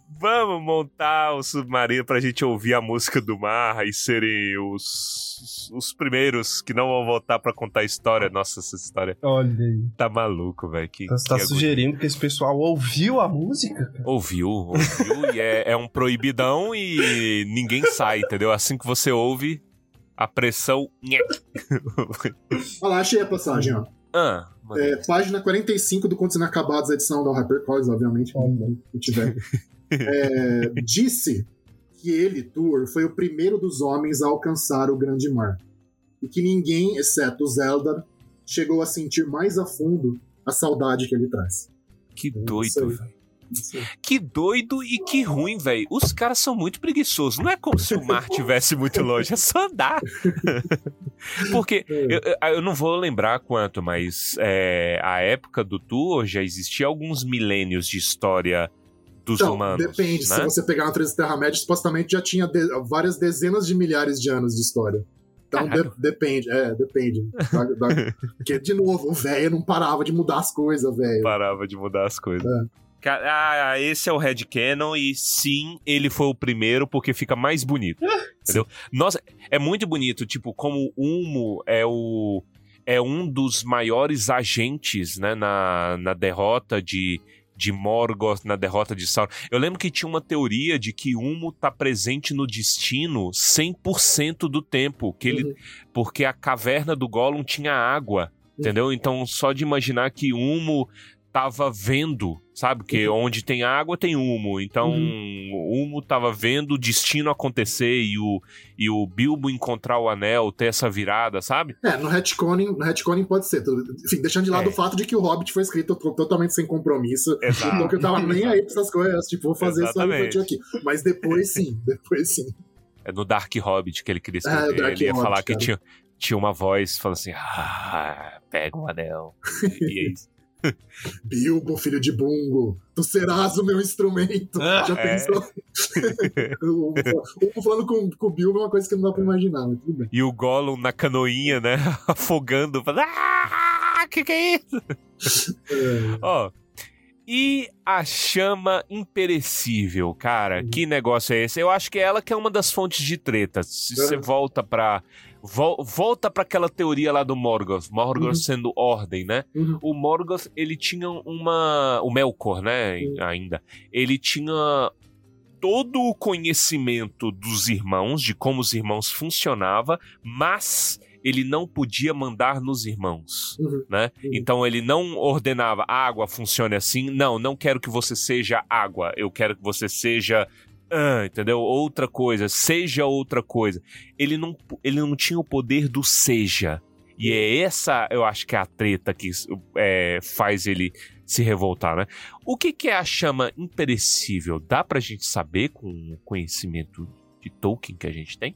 Speaker 1: Vamos montar o um submarino pra gente ouvir a música do mar e serem os, os primeiros que não vão voltar pra contar a história. Nossa, essa história.
Speaker 2: Olha aí.
Speaker 1: Tá maluco, velho.
Speaker 2: Então você tá sugerindo que esse pessoal ouviu a música? Cara?
Speaker 1: Ouviu, ouviu. e é, é um proibidão e ninguém sai, entendeu? Assim que você ouve, a pressão.
Speaker 3: Olha lá, achei a passagem, ó.
Speaker 1: Ah,
Speaker 3: é, página 45 do Contos Inacabados, edição da HarperCollins, obviamente, se tiver. É, disse que ele, Thor, foi o primeiro dos homens a alcançar o grande mar. E que ninguém, exceto os Eldar, chegou a sentir mais a fundo a saudade que ele traz.
Speaker 1: Que é doido, velho. Que doido e que ruim, velho. Os caras são muito preguiçosos. Não é como se o mar tivesse muito longe, é só andar. Porque é. eu, eu, não vou lembrar quanto, mas é, a época do tour já existia alguns milênios de história dos então, humanos.
Speaker 3: Depende.
Speaker 1: Né?
Speaker 3: Se você pegar na Terra-média, supostamente já tinha de, várias dezenas de milhares de anos de história. Então de, depende, é, depende. Da, da, porque, de novo, o velho não parava de mudar as coisas, velho.
Speaker 1: Parava de mudar as coisas. É. Ah, esse é o Red Cannon e sim, ele foi o primeiro porque fica mais bonito. entendeu? Nossa, é muito bonito, tipo, como o Humo é o é um dos maiores agentes, né, na, na derrota de de Morgoth na derrota de Sauron. Eu lembro que tinha uma teoria de que Humo tá presente no destino 100% do tempo, que ele uhum. porque a caverna do Gollum tinha água, uhum. entendeu? Então só de imaginar que Humo tava vendo, sabe? Que uhum. onde tem água tem humo. Então, uhum. o humo tava vendo o destino acontecer e o, e o Bilbo encontrar o anel, ter essa virada, sabe?
Speaker 3: É, no retconning, no retconning pode ser. Enfim, deixando de lado é. o fato de que o Hobbit foi escrito totalmente sem compromisso. Exato. Então, que eu tava nem aí pra essas coisas. Tipo, vou fazer Exatamente. só aqui. Mas depois sim, depois sim.
Speaker 1: É no Dark Hobbit que ele queria é, escrever. É, ele ia Hobbit, falar cara. que tinha, tinha uma voz falando assim: ah, pega o anel. e é isso.
Speaker 3: Bilbo, filho de Bungo, tu serás o meu instrumento. Ah, Já é. pensou? o, falando com, com o Bilbo é uma coisa que não dá pra imaginar, mas tudo bem.
Speaker 1: E o Gollum na canoinha, né? Afogando. Falando, ah, que que é isso? É. Ó. oh, e a chama imperecível, cara, uhum. que negócio é esse? Eu acho que é ela que é uma das fontes de treta. Se você volta pra Vol volta para aquela teoria lá do Morgoth, Morgoth uhum. sendo ordem, né? Uhum. O Morgoth, ele tinha uma... O Melkor, né, uhum. ainda. Ele tinha todo o conhecimento dos irmãos, de como os irmãos funcionavam, mas ele não podia mandar nos irmãos, uhum, né? Uhum. Então ele não ordenava água funcione assim. Não, não quero que você seja água. Eu quero que você seja ah, entendeu? Outra coisa, seja outra coisa. Ele não, ele não tinha o poder do seja. E é essa, eu acho que é a treta que é, faz ele se revoltar, né? O que, que é a chama imperecível? Dá pra gente saber com o conhecimento de Tolkien que a gente tem?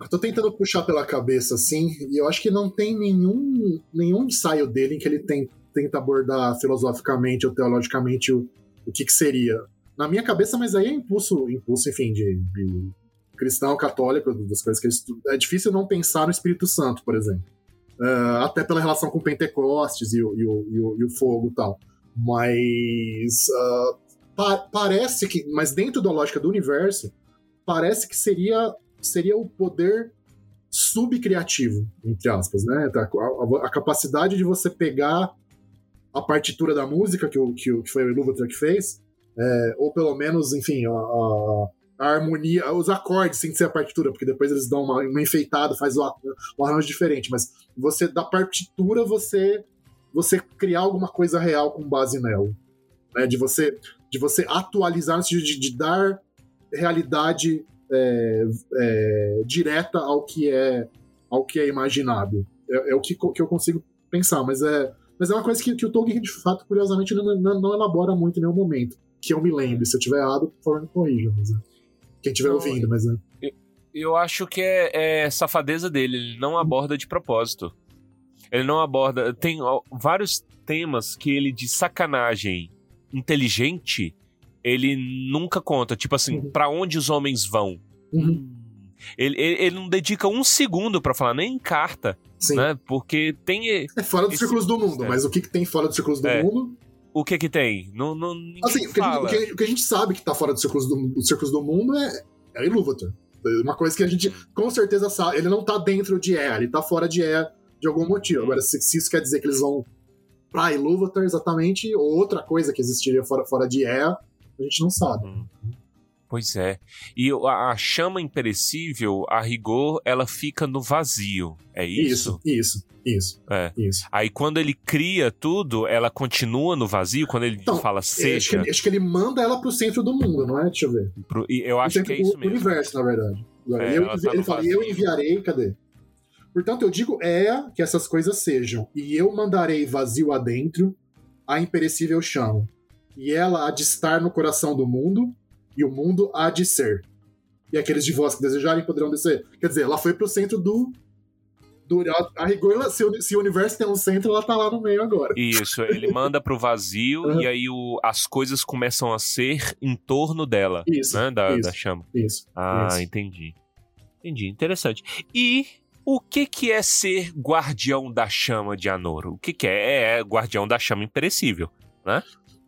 Speaker 3: Eu tô tentando puxar pela cabeça, assim, e eu acho que não tem nenhum, nenhum ensaio dele em que ele tem, tenta abordar filosoficamente ou teologicamente o, o que, que seria. Na minha cabeça, mas aí é impulso, impulso enfim, de, de cristão, católico, das coisas que ele estuda. É difícil não pensar no Espírito Santo, por exemplo. Uh, até pela relação com Pentecostes e o, e o, e o, e o fogo e tal. Mas uh, pa parece que, mas dentro da lógica do universo, parece que seria, seria o poder subcriativo, entre aspas, né? A, a, a, capacidade de você pegar a partitura da música que, o, que, que foi o Ilúvatar que fez, é, ou pelo menos, enfim, a, a, a, harmonia, os acordes sem ser a partitura, porque depois eles dão uma, uma enfeitada, faz o, o arranjo diferente, mas você, da partitura, você você criar alguma coisa real com base nela. Né? De você de você atualizar, no sentido de, de dar realidade é, é, direta ao que é ao que é imaginado. É, é o que, que, eu consigo pensar, mas é, mas é uma coisa que, que o Tolkien, de fato, curiosamente, não, não, não, elabora muito em nenhum momento. Que eu me lembre. Se eu tiver errado, por favor, me corrija. Mas, é, quem estiver ouvindo, mas é.
Speaker 1: Eu, eu acho que é, é safadeza dele. Ele não aborda de propósito. Ele não aborda. Tem vários temas que ele, de sacanagem inteligente, ele nunca conta. Tipo assim, uhum. para onde os homens vão? Uhum. Ele, ele, ele, não dedica um segundo para falar, nem em carta. Sim. Né? Porque tem.
Speaker 3: É fora dos esse... círculos do mundo, é. mas o que, que tem fora dos círculos do é. mundo?
Speaker 1: O que que tem? Não, não,
Speaker 3: assim, o que, gente, o, que, a gente sabe que tá fora dos círculos do, dos círculos do mundo é, é Ilúvatar. Uma coisa que a gente com certeza sabe. Ele não tá dentro de E, ele tá fora de E de algum motivo. Agora, se, se isso quer dizer que eles vão pra Ilúvatar exatamente, ou outra coisa que existiria fora, fora de Ea, a gente não sabe. Hum.
Speaker 1: Pois é. E a, chama imperecível, a rigor, ela fica no vazio. É isso?
Speaker 3: Isso, isso, isso.
Speaker 1: É.
Speaker 3: isso.
Speaker 1: Aí quando ele cria tudo, ela continua no vazio? Quando ele então, fala seja.
Speaker 3: Acho que, ele, acho que, ele, manda ela pro centro do mundo, não é? Deixa eu ver.
Speaker 1: Pro, eu acho que é isso mesmo.
Speaker 3: universo, na verdade. É, eu, tá ele fala, eu enviarei, cadê? Portanto, eu digo é que essas coisas sejam, e eu mandarei vazio adentro, a imperecível chamo, e ela há de estar no coração do mundo, e o mundo há de ser. E aqueles de vós que desejarem poderão descer. Quer dizer, ela foi pro centro do. do a, rigor, se, se, o universo tem um centro, ela tá lá no meio agora.
Speaker 1: Isso, ele manda pro vazio uhum. e aí o, as coisas começam a ser em torno dela. Isso. Né, da,
Speaker 3: isso,
Speaker 1: da chama.
Speaker 3: Isso.
Speaker 1: Ah,
Speaker 3: isso.
Speaker 1: entendi. Entendi, interessante. E o que, que é ser guardião da chama de Anor? O que, que é? É guardião da chama imperecível, né?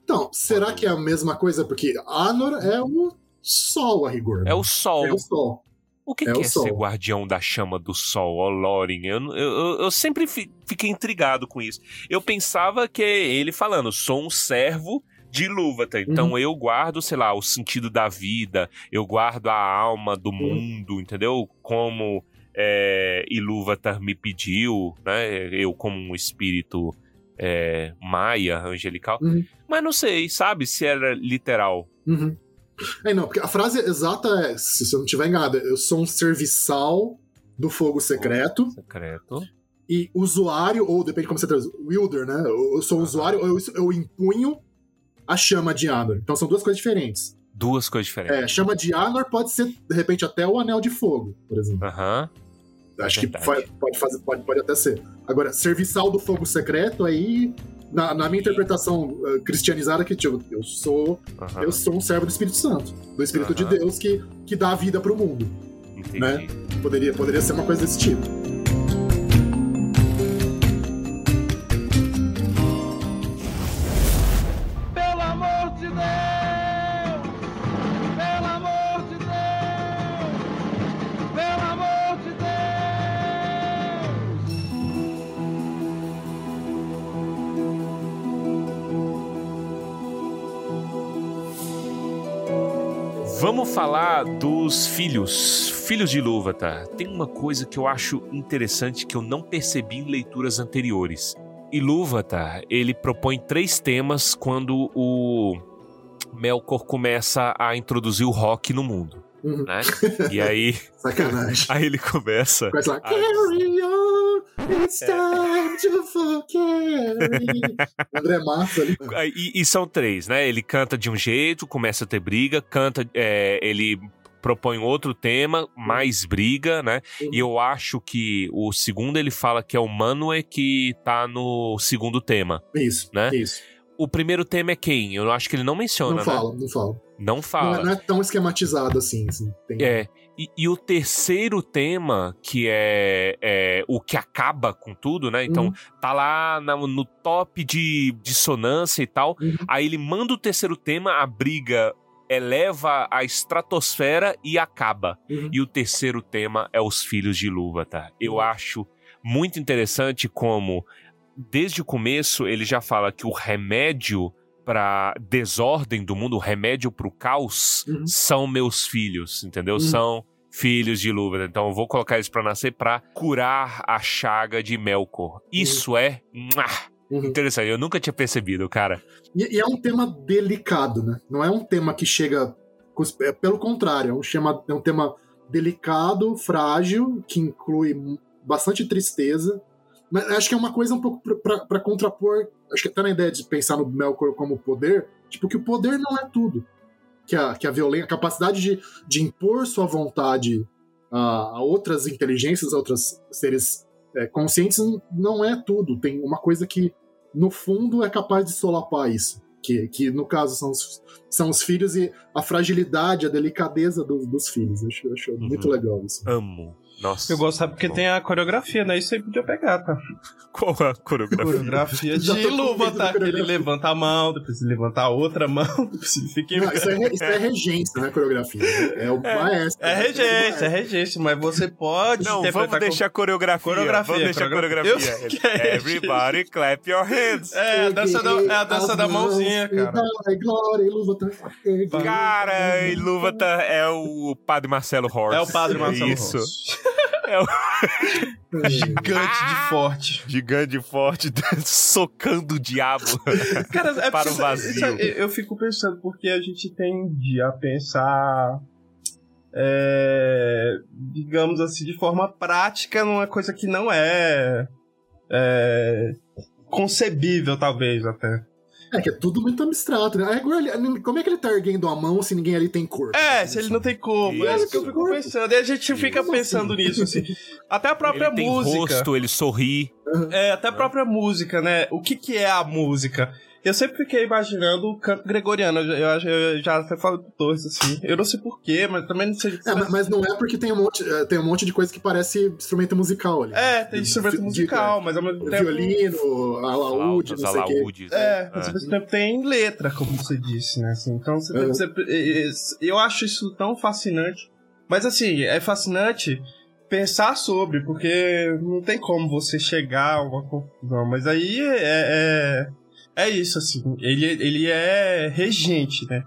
Speaker 3: Então, será que é a mesma coisa? Porque Anor é o sol, a rigor.
Speaker 1: Né? É o sol.
Speaker 3: É o sol.
Speaker 1: O que é, que é ser guardião da chama do sol, ó Lorin? Eu, eu, eu sempre fiquei intrigado com isso. Eu pensava que ele falando, sou um servo de Ilúvatar. Então uhum. eu guardo, sei lá, o sentido da vida, eu guardo a alma do uhum. mundo, entendeu? Como é, Ilúvatar me pediu, né? Eu como um espírito é, maia, angelical. Uhum. Mas não sei, sabe, se era literal.
Speaker 3: Uhum. É, não, porque a frase exata é, se eu não estiver enganado, eu sou um serviçal do fogo secreto.
Speaker 1: Fogo secreto.
Speaker 3: E usuário, ou depende como você traduz, wielder, né? Eu sou usuário, eu, eu impunho a chama de Anor. Então são duas coisas diferentes.
Speaker 1: Duas coisas diferentes.
Speaker 3: É, chama de Anor pode ser, de repente, até o Anel de Fogo, por exemplo.
Speaker 1: Aham. Uhum.
Speaker 3: Acho Verdade. que pode, fazer, pode, pode até ser. Agora, serviçal do fogo secreto, aí, na, na minha interpretação uh, cristianizada, que tipo, eu sou uhum. eu sou um servo do Espírito Santo, do Espírito uhum. de Deus que, que dá a vida pro mundo. Entendi. Né? Poderia, poderia ser uma coisa desse tipo.
Speaker 1: Falar dos filhos, filhos de Ilúvatar. Tem uma coisa que eu acho interessante que eu não percebi em leituras anteriores. Ilúvatar, ele propõe três temas quando o Melkor começa a introduzir o rock no mundo. Uhum. Né? E aí.
Speaker 3: Sacanagem.
Speaker 1: Aí ele começa.
Speaker 3: Começa lá. Carry on, it's é. time to forget. André Massa ali.
Speaker 1: E, e, são três, né? Ele canta de um jeito, começa a ter briga, canta. É, ele propõe outro tema, mais briga, né?
Speaker 3: Uhum.
Speaker 1: E eu acho que o segundo ele fala que é o Manwë que tá no segundo tema.
Speaker 3: Isso,
Speaker 1: Né?
Speaker 3: isso.
Speaker 1: O primeiro tema é quem? Eu acho que ele não menciona,
Speaker 3: Não
Speaker 1: né?
Speaker 3: fala, não fala.
Speaker 1: Não
Speaker 3: Não
Speaker 1: fala.
Speaker 3: é, não é tão esquematizado assim. assim. Tem-
Speaker 1: É. E, e o terceiro tema, que é, é o que acaba com tudo, né? Então,
Speaker 3: Uhum.
Speaker 1: tá lá na- no top de dissonância e tal.
Speaker 3: Uhum.
Speaker 1: Aí ele manda o terceiro tema, a briga eleva a estratosfera e acaba.
Speaker 3: Uhum.
Speaker 1: E o terceiro tema é os filhos de luva, tá? Eu
Speaker 3: Uhum.
Speaker 1: acho muito interessante como, desde o começo, ele já fala que o remédio pra desordem do mundo, o remédio pro caos,
Speaker 3: Uhum.
Speaker 1: são meus filhos, entendeu?
Speaker 3: Uhum.
Speaker 1: São filhos de luva. Então eu vou colocar eles pra nascer pra curar a chaga de Melkor. Isso é mua,
Speaker 3: Uhum.
Speaker 1: interessante. Eu nunca tinha percebido, cara.
Speaker 3: E, e é um tema delicado, né? Não é um tema que chega. é, pelo contrário, é um, chama, é um tema delicado, frágil, que inclui bastante tristeza. Mas acho que é uma coisa um pouco para contrapor. Acho que até na ideia de pensar no Melkor como poder, tipo, que o poder não é tudo. Que a, que a violência, a capacidade de, de impor sua vontade a, a outras inteligências, a outros seres é, conscientes, não é tudo. Tem uma coisa que no fundo é capaz de solapar isso. Que, que no caso são os, são os filhos e a fragilidade, a delicadeza dos, dos filhos. Acho, eu acho muito legal isso.
Speaker 1: Amo. Nossa.
Speaker 2: Eu gosto, sabe, porque
Speaker 1: Bom.
Speaker 2: tem a coreografia, né? Isso aí podia pegar, tá?
Speaker 1: Qual a coreografia?
Speaker 2: Coreografia de luva, tá? Que ele levanta a mão, depois ele levanta a outra mão, depois ele fica em
Speaker 3: Não, isso, é, isso é regência, não é coreografia. É o maestro.
Speaker 2: É regência, é regência, mas você pode
Speaker 1: Não, vamos deixar a coreografia.
Speaker 2: Coreografia,
Speaker 1: Vamos deixar a
Speaker 2: coreografia. é
Speaker 1: Everybody clap your hands.
Speaker 2: É, a dança da, é a dança da mãozinha, cara.
Speaker 1: Cara, e Luva tá- é o Padre Marcelo Horst.
Speaker 2: É o padre Marcelo
Speaker 1: Isso. É o
Speaker 2: Gigante de forte.
Speaker 1: gigante forte socando o diabo.
Speaker 2: Cara, é
Speaker 1: Para o
Speaker 2: isso-
Speaker 1: vazio.
Speaker 2: isso- eu eu fico pensando, porque a gente tende a pensar, é, digamos assim, de forma prática, numa coisa que não é, é, concebível, talvez, até.
Speaker 3: É que é tudo muito abstrato, né? É igual ele- como é que ele tá erguendo a mão se ninguém ali tem corpo?
Speaker 2: É, se ele não tem corpo, é isso que eu fico pensando. E a gente fica
Speaker 3: Como
Speaker 2: pensando
Speaker 3: assim?
Speaker 2: nisso, assim. Até a própria
Speaker 1: ele tem
Speaker 2: música.
Speaker 1: rosto, ele sorri.
Speaker 2: É, até a própria música, né? O que que é a música? Eu sempre fiquei imaginando o canto gregoriano. Eu, eu, acho- eu já até falo pro Torres, assim. Eu não sei porquê, mas também não sei...
Speaker 3: É, mas- mas não é porque tem um monte, é, tem um monte de coisa que parece instrumento musical ali.
Speaker 2: É, tem instrumento
Speaker 3: De-
Speaker 2: musical, mas ao mesmo tempo...
Speaker 3: Violino, alaúde, não sei o quê.
Speaker 2: É,
Speaker 1: né?
Speaker 2: mas ao mesmo tempo tem letra, como você disse, né? Assim, então, você,
Speaker 3: É.
Speaker 2: você- eu acho isso tão fascinante. Mas, assim, é fascinante pensar sobre, porque não tem como você chegar a uma conclusão. Mas aí é, é, é isso, assim. Ele, ele é regente, né?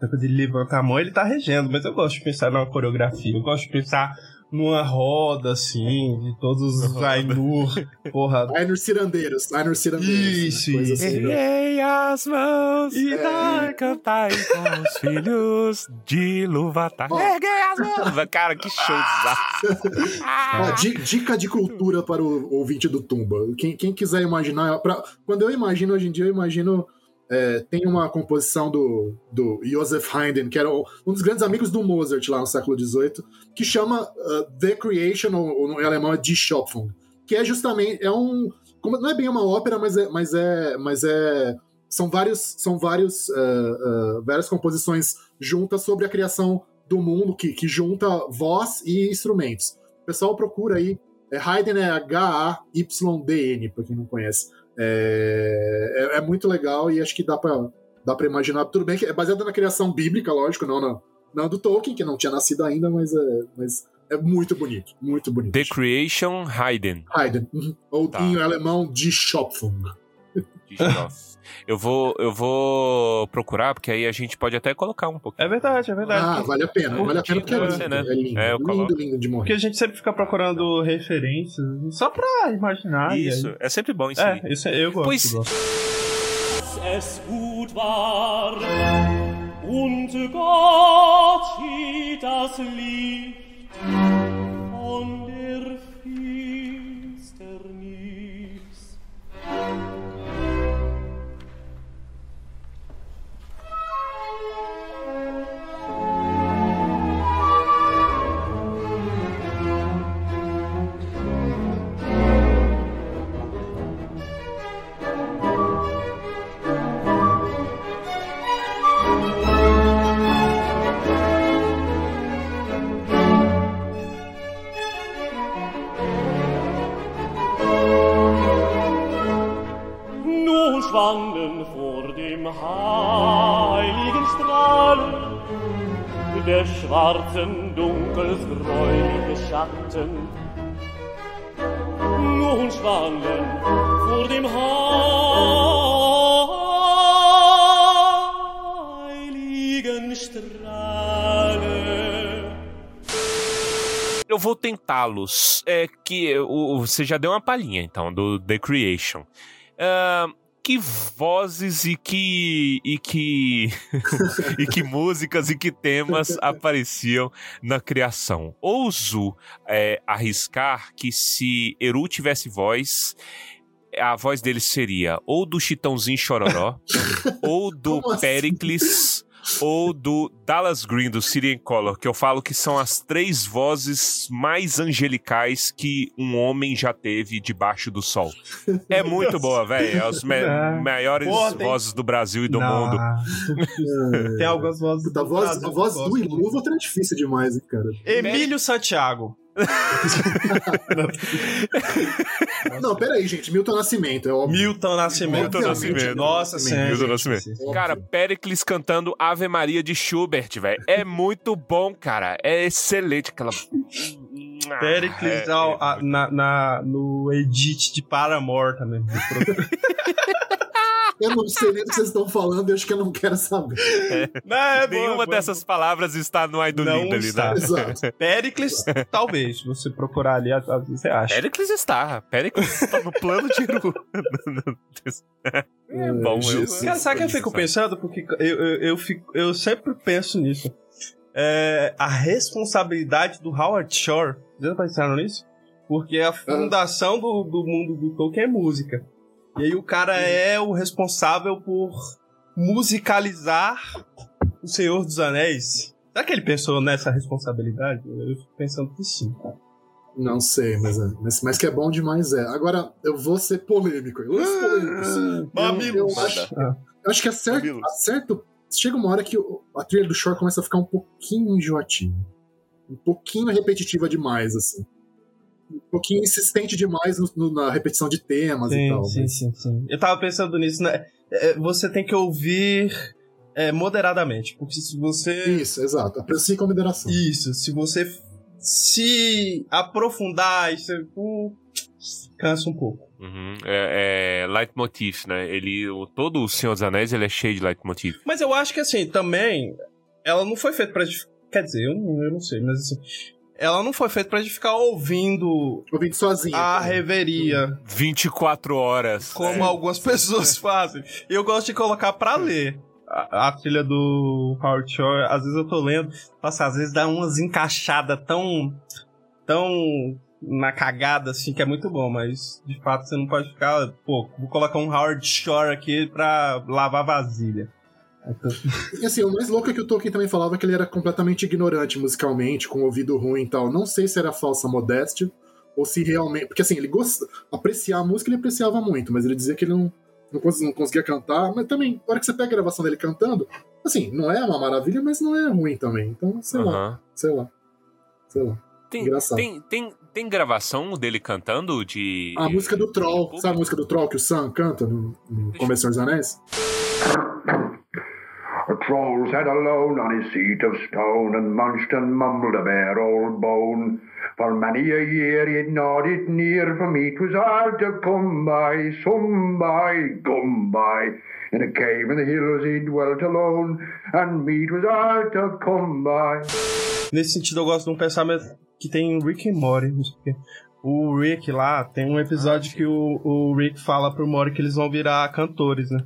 Speaker 2: Quando ele levanta a mão, ele tá regendo. Mas eu gosto de pensar numa coreografia. Eu gosto de pensar numa roda, assim, de todos os Ainur. Porra,
Speaker 3: Ainur Cirandeiros, Ainur Cirandeiros.
Speaker 2: Isso,
Speaker 3: né? Coisa
Speaker 2: isso.
Speaker 3: assim, né?
Speaker 1: Erguei as mãos e
Speaker 3: É.
Speaker 1: dai, cantai com os filhos de Luvatar.
Speaker 3: Ó.
Speaker 1: Erguei as mãos. Cara, que show
Speaker 3: Ó, di- dica de cultura para o ouvinte do Tumba. Quem, quem quiser imaginar. pra- quando eu imagino, hoje em dia, eu imagino. É, tem uma composição do, do Joseph Haydn, que era um dos grandes amigos do Mozart lá no século XVIII, que chama uh, The Creation, ou, ou em alemão é Die Schöpfung, que é justamente. É um, como- não é bem uma ópera, mas é. Mas é, mas é são vários, são vários, uh, uh, várias composições juntas sobre a criação do mundo, que, que junta voz e instrumentos. O pessoal procura aí. É, Haydn é H-A-Y-D-N, pra quem não conhece. É, é, é muito legal e acho que dá pra, dá pra imaginar. Tudo bem que é baseado na criação bíblica, lógico, não, na, não do Tolkien, que não tinha nascido ainda, mas é, mas é muito bonito. Muito bonito.
Speaker 1: The Creation Haydn.
Speaker 3: Haydn. uhum. Ou
Speaker 1: Tá.
Speaker 3: em alemão, Die Schöpfung.
Speaker 1: Eu vou eu vou procurar, porque aí a gente pode até colocar um pouquinho.
Speaker 2: é verdade, é verdade.
Speaker 3: Ah, vale a pena. Vale a pena porque é lindo.
Speaker 1: ser, né?
Speaker 3: É lindo,
Speaker 1: É, eu
Speaker 3: lindo, lindo de morrer.
Speaker 2: Porque a gente sempre fica procurando referências só pra imaginar.
Speaker 1: Isso,
Speaker 2: aí-
Speaker 1: é sempre bom isso.
Speaker 2: É, isso é- eu gosto.
Speaker 1: Pois-
Speaker 6: es gut war und Gott das Licht der schwarzen, dunkels gräuliche Schatten. Nun schwanden vor dem heiligen Strahlen.
Speaker 1: Eu vou tentá-los. É que o, você já deu uma palhinha, então, do The Creation. Uh, que vozes e que e que e que músicas e que temas apareciam na criação. Ouso é, arriscar que se Eru tivesse voz, a voz dele seria ou do Chitãozinho Chororó ou do Como assim? Ou do Dallas Green, do Syrian Color, que eu falo que são as três vozes mais angelicais que um homem já teve debaixo do sol. É muito boa, velho. É as é. maiores Pô, tem... vozes do Brasil e do Não. mundo.
Speaker 3: tem algumas vozes. Da voz, a voz do é difícil demais, hein, cara.
Speaker 2: Emílio Santiago.
Speaker 3: não, peraí, gente. Milton Nascimento, é óbvio.
Speaker 2: Milton Nascimento.
Speaker 1: Milton Nascimento.
Speaker 2: Nossa senhora.
Speaker 1: Milton Nascimento. Cara, Pericles cantando Ave Maria de Schubert, velho. É muito bom, cara. É excelente aquela.
Speaker 2: Pericles é, ao, a, na, na, no edit de Paramore também.
Speaker 3: Eu não sei nem o que vocês estão falando, eu acho que eu não quero saber.
Speaker 1: É. Não, é Nenhuma boa, dessas boa. palavras está no Aidolino ali,
Speaker 2: né? Exato. Péricles, talvez. Se você procurar ali, você acha.
Speaker 1: Péricles está. Péricles está no plano de Iru.
Speaker 2: é bom, eu. Cara, sabe o que eu fico pensando? Porque eu, eu, eu, fico, eu sempre penso nisso. É, a responsabilidade do Howard Shore. Vocês já pensaram nisso? Porque a fundação do, do mundo do Tolkien é música. E aí o cara é o responsável por musicalizar o Senhor dos Anéis. Será que ele pensou nessa responsabilidade? Eu fico pensando que sim.
Speaker 3: Não sei, mas, é, mas, mas que é bom demais é. Agora, eu vou ser polêmico. Eu,
Speaker 2: ah, eu,
Speaker 3: eu, acho, eu acho que é certo, certo. Chega uma hora que a trilha do Shore começa a ficar um pouquinho enjoativa. Um pouquinho repetitiva demais, assim um pouquinho insistente demais no, no, na repetição de temas
Speaker 2: sim,
Speaker 3: e tal.
Speaker 2: Sim, sim, sim. Eu tava pensando nisso, né? É, você tem que ouvir é, moderadamente, porque se você...
Speaker 3: Isso, exato. Aprecie com moderação.
Speaker 2: Isso, se você se aprofundar, você uh, cansa um pouco.
Speaker 1: Uhum. É, é leitmotiv, né? Ele, o, todo o Senhor dos Anéis ele é cheio de leitmotiv.
Speaker 2: Mas eu acho que assim, também, ela não foi feita pra. Quer dizer, eu não, eu não sei, mas assim, ela não foi feita pra gente ficar ouvindo.
Speaker 3: Ouvindo sozinho.
Speaker 2: A reveria.
Speaker 1: 24 horas.
Speaker 2: Como é. algumas pessoas fazem. E eu gosto de colocar pra ler. A, a trilha do Howard Shore, às vezes eu tô lendo, nossa, às vezes dá umas encaixadas tão. tão na cagada, assim, que é muito bom, mas de fato você não pode ficar, pô, vou colocar um Howard Shore aqui pra lavar vasilha.
Speaker 3: E assim, o mais louco é que o Tolkien também falava que ele era completamente ignorante musicalmente, com ouvido ruim e tal. Não sei se era falsa modéstia ou se realmente. Porque assim, ele gosta. Apreciar a música ele apreciava muito, mas ele dizia que ele não, não, não conseguia cantar. Mas também, na hora que você pega a gravação dele cantando, assim, não é uma maravilha, mas não é ruim também. Então, sei uhum. lá. Sei lá. Sei lá.
Speaker 1: Tem, Engraçado. Tem, tem, tem gravação dele cantando de.
Speaker 3: A música do Troll. Sabe a música do Troll que o Sam canta no, no dos Anéis? Troll sat alone on his seat of stone and munched and mumbled a bare old bone. For many a year gnawed it near, for me 'twas hard to come by, some by, gum by. In a cave in the hills he dwelt alone, and me 'twas hard to come by.
Speaker 2: Nesse sentido, eu gosto de um pensamento que tem Rick e Morty, O Rick lá tem um episódio que o, o Rick fala pro Morty que eles vão virar cantores, né?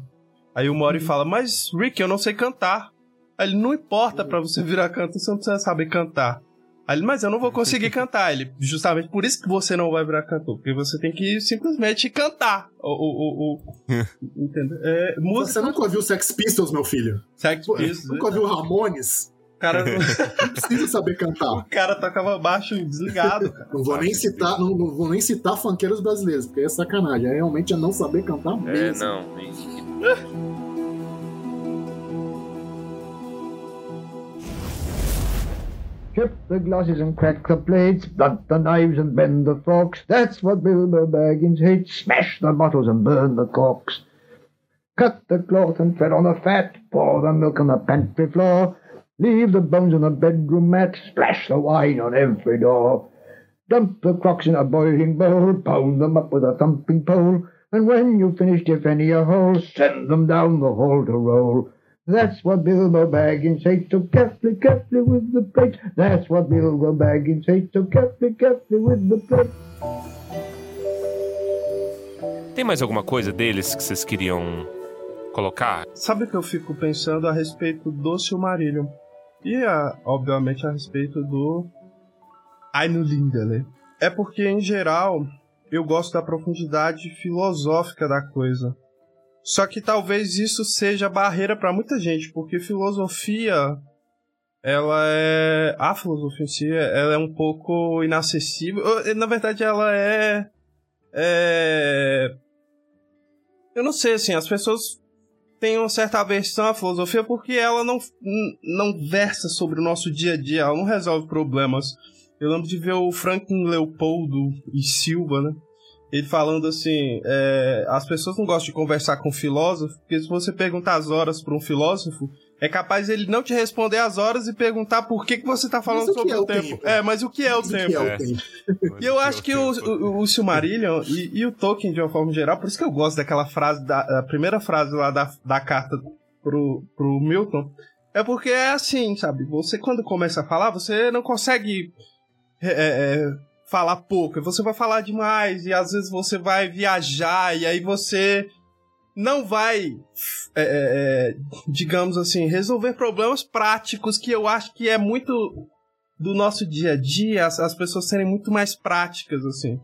Speaker 2: Aí o Mori uhum. fala, mas Rick, eu não sei cantar. Aí ele, não importa para você virar cantor, você não precisa saber cantar. Aí ele, mas eu não vou conseguir cantar. Ele, justamente por isso que você não vai virar cantor, porque você tem que simplesmente cantar. O, o, o,
Speaker 3: entendeu? É, música... Você nunca ouviu Sex Pistols, meu filho?
Speaker 2: Sex Pistols.
Speaker 3: Nunca ouviu Ramones?
Speaker 2: O cara não...
Speaker 3: não precisa saber cantar.
Speaker 2: O cara tocava baixo desligado. Cara.
Speaker 3: Não vou nem citar, não, não, vou nem citar funkeiros brasileiros, porque é sacanagem. É realmente é não saber cantar é, mesmo.
Speaker 1: É, não.
Speaker 7: Chip the glasses and crack the plates, blunt the knives and bend the forks. That's what Bilbo Baggins hates. Smash the bottles and burn the corks. Cut the cloth and tread on the fat. Pour the milk on the pantry floor. Leave the bones on the bedroom mat. Splash the wine on every door. Dump the crocks in a boiling bowl. Pound them up with a thumping pole. And when you've finished your penny a hole, send them down the hall to roll. That's what Bilbo Baggins hates, so carefully, carefully with the plate. That's what Bilbo Baggins hates, so carefully, carefully with the plate.
Speaker 1: Tem mais alguma coisa deles que vocês queriam colocar?
Speaker 2: Sabe o que eu fico pensando a respeito do Silmarillion? E, a, obviamente, a respeito do Ainulindale. né? É porque, em geral, eu gosto da profundidade filosófica da coisa. Só que talvez isso seja barreira para muita gente, porque filosofia ela é a filosofia em si, ela é um pouco inacessível. Na verdade, ela é é eu não sei assim, as pessoas têm uma certa aversão à filosofia porque ela não não versa sobre o nosso dia a dia, ela não resolve problemas. Eu lembro de ver o Franklin Leopoldo e Silva, né? ele falando assim: é, as pessoas não gostam de conversar com filósofo, porque se você perguntar as horas para um filósofo, é capaz ele não te responder as horas e perguntar por que, que você está falando sobre
Speaker 3: é
Speaker 2: o, tempo. tempo. É, mas o que é o
Speaker 3: o
Speaker 2: tempo?
Speaker 3: Que é o tempo?
Speaker 2: E eu acho que o, o, o Silmarillion e, e, o Tolkien, de uma forma geral, por isso que eu gosto daquela frase, da a primeira frase lá da, da carta pro, pro Milton, é porque é assim, sabe? Você, quando começa a falar, você não consegue. É, é, falar pouco, você vai falar demais e às vezes você vai viajar e aí você não vai, é, é, digamos assim, resolver problemas práticos que eu acho que é muito do nosso dia a dia, as, as pessoas serem muito mais práticas, assim,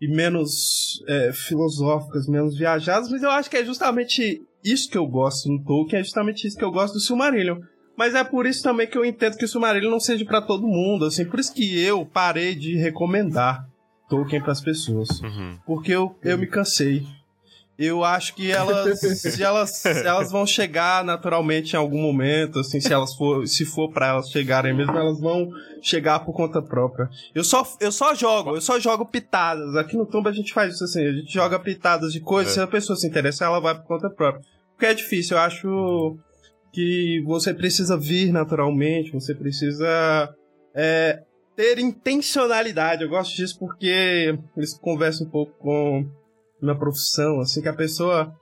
Speaker 2: e menos é, filosóficas, menos viajadas, mas eu acho que é justamente isso que eu gosto no Tolkien, é justamente isso que eu gosto do Silmarillion. Mas é por isso também que eu entendo que o Silmarillion não seja para todo mundo, assim, por isso que eu parei de recomendar Tolkien para as pessoas.
Speaker 1: Uhum.
Speaker 2: Porque eu, eu me cansei. Eu acho que elas, se elas, elas vão chegar naturalmente em algum momento, assim, se elas for, se for para elas chegarem mesmo, elas vão chegar por conta própria. Eu só, eu só jogo, eu só jogo pitadas. Aqui no Tumba a gente faz isso assim, a gente joga pitadas de coisas, é. se a pessoa se interessar, ela vai por conta própria. Porque é difícil, eu acho que você precisa vir naturalmente, você precisa é, ter intencionalidade. Eu gosto disso porque eles conversam um pouco com na profissão, assim, que a pessoa,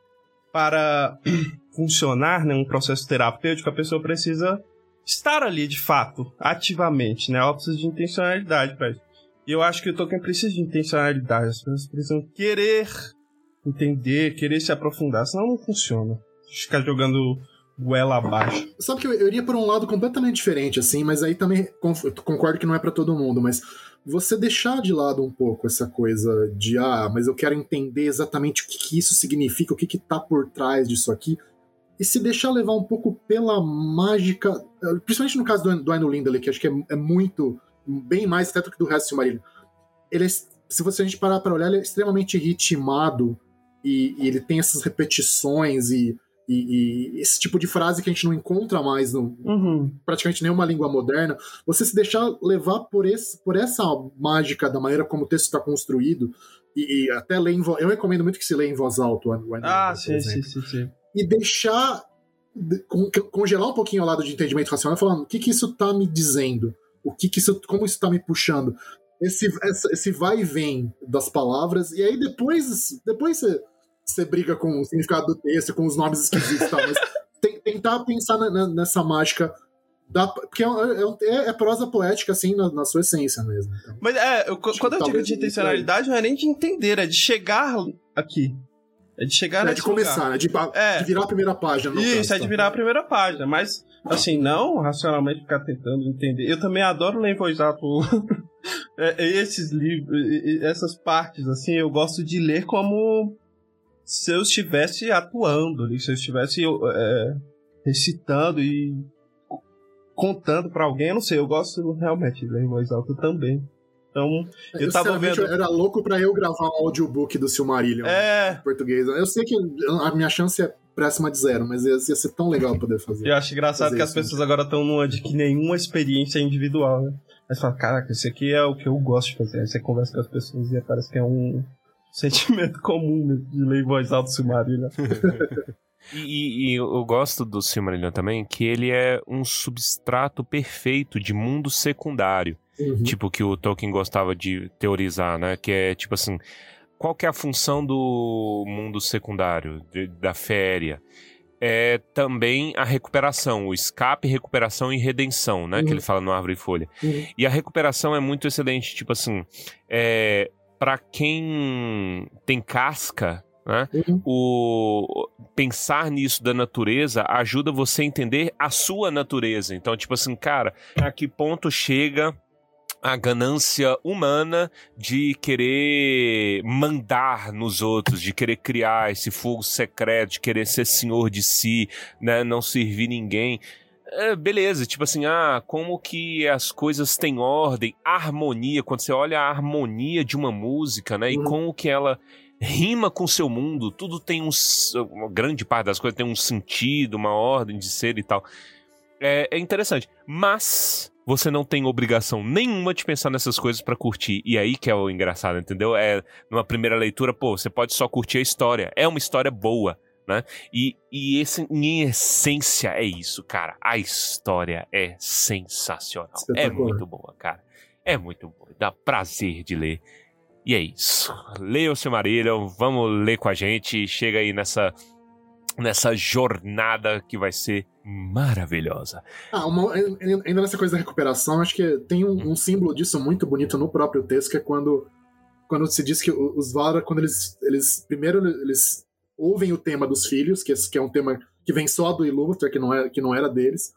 Speaker 2: para funcionar, né, um processo terapêutico, a pessoa precisa estar ali de fato, ativamente, né? Ela precisa de intencionalidade para isso. E eu acho que o Tolkien precisa de intencionalidade, as pessoas precisam querer entender, querer se aprofundar, senão não funciona. Ficar jogando goela abaixo.
Speaker 3: Sabe que eu, eu iria por um lado completamente diferente, assim, mas aí também concordo que não é para todo mundo, mas você deixar de lado um pouco essa coisa de, ah, mas eu quero entender exatamente o que, que isso significa, o que, que tá por trás disso aqui, e se deixar levar um pouco pela mágica, principalmente no caso do, do Aino Lindley, que acho que é, é, muito, bem mais até do que do resto do Silmarillion. Ele é, se você a gente parar para olhar, ele é extremamente ritmado, e, e ele tem essas repetições e e, e, esse tipo de frase que a gente não encontra mais no
Speaker 2: uhum.
Speaker 3: praticamente nenhuma língua moderna, você se deixar levar por, esse, por essa mágica da maneira como o texto está construído, e, e, até ler em voz. Eu recomendo muito que se leia em voz alta. O
Speaker 2: ah, sim, sim, sim, sim.
Speaker 3: E deixar. congelar um pouquinho ao lado de entendimento racional falando o que, que isso está me dizendo, o que, que isso, como isso está me puxando. Esse, esse vai e vem das palavras, e aí depois, depois você você briga com o significado do texto, com os nomes esquisitos e tal, mas tentar pensar na, na, nessa mágica. Da, porque é, é, é, é, prosa poética, assim, na, na sua essência mesmo. Então,
Speaker 2: mas é, eu, quando eu digo de intencionalidade, não é nem de entender, é de chegar aqui. É de chegar
Speaker 3: É de começar, lugar. né? De, é. de, virar a primeira página.
Speaker 2: Isso,
Speaker 3: caso,
Speaker 2: é de tá? virar a primeira página. Mas, assim, não racionalmente ficar tentando entender. Eu também adoro ler em voz alta esses livros, essas partes, assim, eu gosto de ler como se eu estivesse atuando ali, se eu estivesse é, recitando e contando para alguém, eu não sei, eu gosto realmente de ler em voz alta também. Então, eu, eu tava vendo.
Speaker 3: Eu era louco para eu gravar um audiobook do Silmarillion
Speaker 2: é...
Speaker 3: em português. Eu sei que a minha chance é próxima de zero, mas ia, ser tão legal poder fazer.
Speaker 2: Eu acho engraçado que as pessoas agora estão numa de que nenhuma experiência é individual, né? Aí você fala, caraca, isso aqui é o que eu gosto de fazer. Aí você conversa com as pessoas e parece que é um, sentimento comum de ler em voz alta submarina.
Speaker 1: E, e- eu gosto do Silmarillion também, que ele é um substrato perfeito de mundo secundário.
Speaker 3: Uhum.
Speaker 1: Tipo, que o Tolkien gostava de teorizar, né? Que é tipo assim: qual que é a função do mundo secundário, de- da féria? É também a recuperação, o escape, recuperação e redenção, né? Que
Speaker 3: Uhum.
Speaker 1: ele fala no Árvore e Folha.
Speaker 3: Uhum.
Speaker 1: E a recuperação é muito excelente, tipo assim, é, para quem tem casca, né?
Speaker 3: Uhum.
Speaker 1: O pensar nisso da natureza ajuda você a entender a sua natureza. Então, tipo assim, cara, a que ponto chega a ganância humana de querer mandar nos outros, de querer criar esse fogo secreto, de querer ser senhor de si, né, não servir ninguém. É, beleza, tipo assim, ah, como que as coisas têm ordem, harmonia, quando você olha a harmonia de uma música, né, e
Speaker 3: Uhum.
Speaker 1: como que ela rima com o seu mundo, tudo tem um, uma grande parte das coisas tem um sentido, uma ordem de ser e tal. É, é interessante, mas você não tem obrigação nenhuma de pensar nessas coisas pra curtir. E aí que é o engraçado, entendeu? É numa primeira leitura, pô, você pode só curtir a história. É uma história boa, né? E, e esse, em essência, é isso, cara. A história é sensacional. É
Speaker 3: Espetacular.
Speaker 1: muito boa, cara. É muito boa. Dá prazer de ler. E é isso. Leia o Silmarillion, vamos ler com a gente. Chega aí nessa, nessa jornada que vai ser maravilhosa.
Speaker 3: Ah, uma- ainda nessa coisa da recuperação, acho que tem um, um símbolo disso muito bonito no próprio texto, que é quando, quando se diz que os Valar, quando eles, eles. Primeiro, eles ouvem o tema dos filhos, que, esse- que é um tema que vem só do Ilúvatar, que não, é, que não era deles.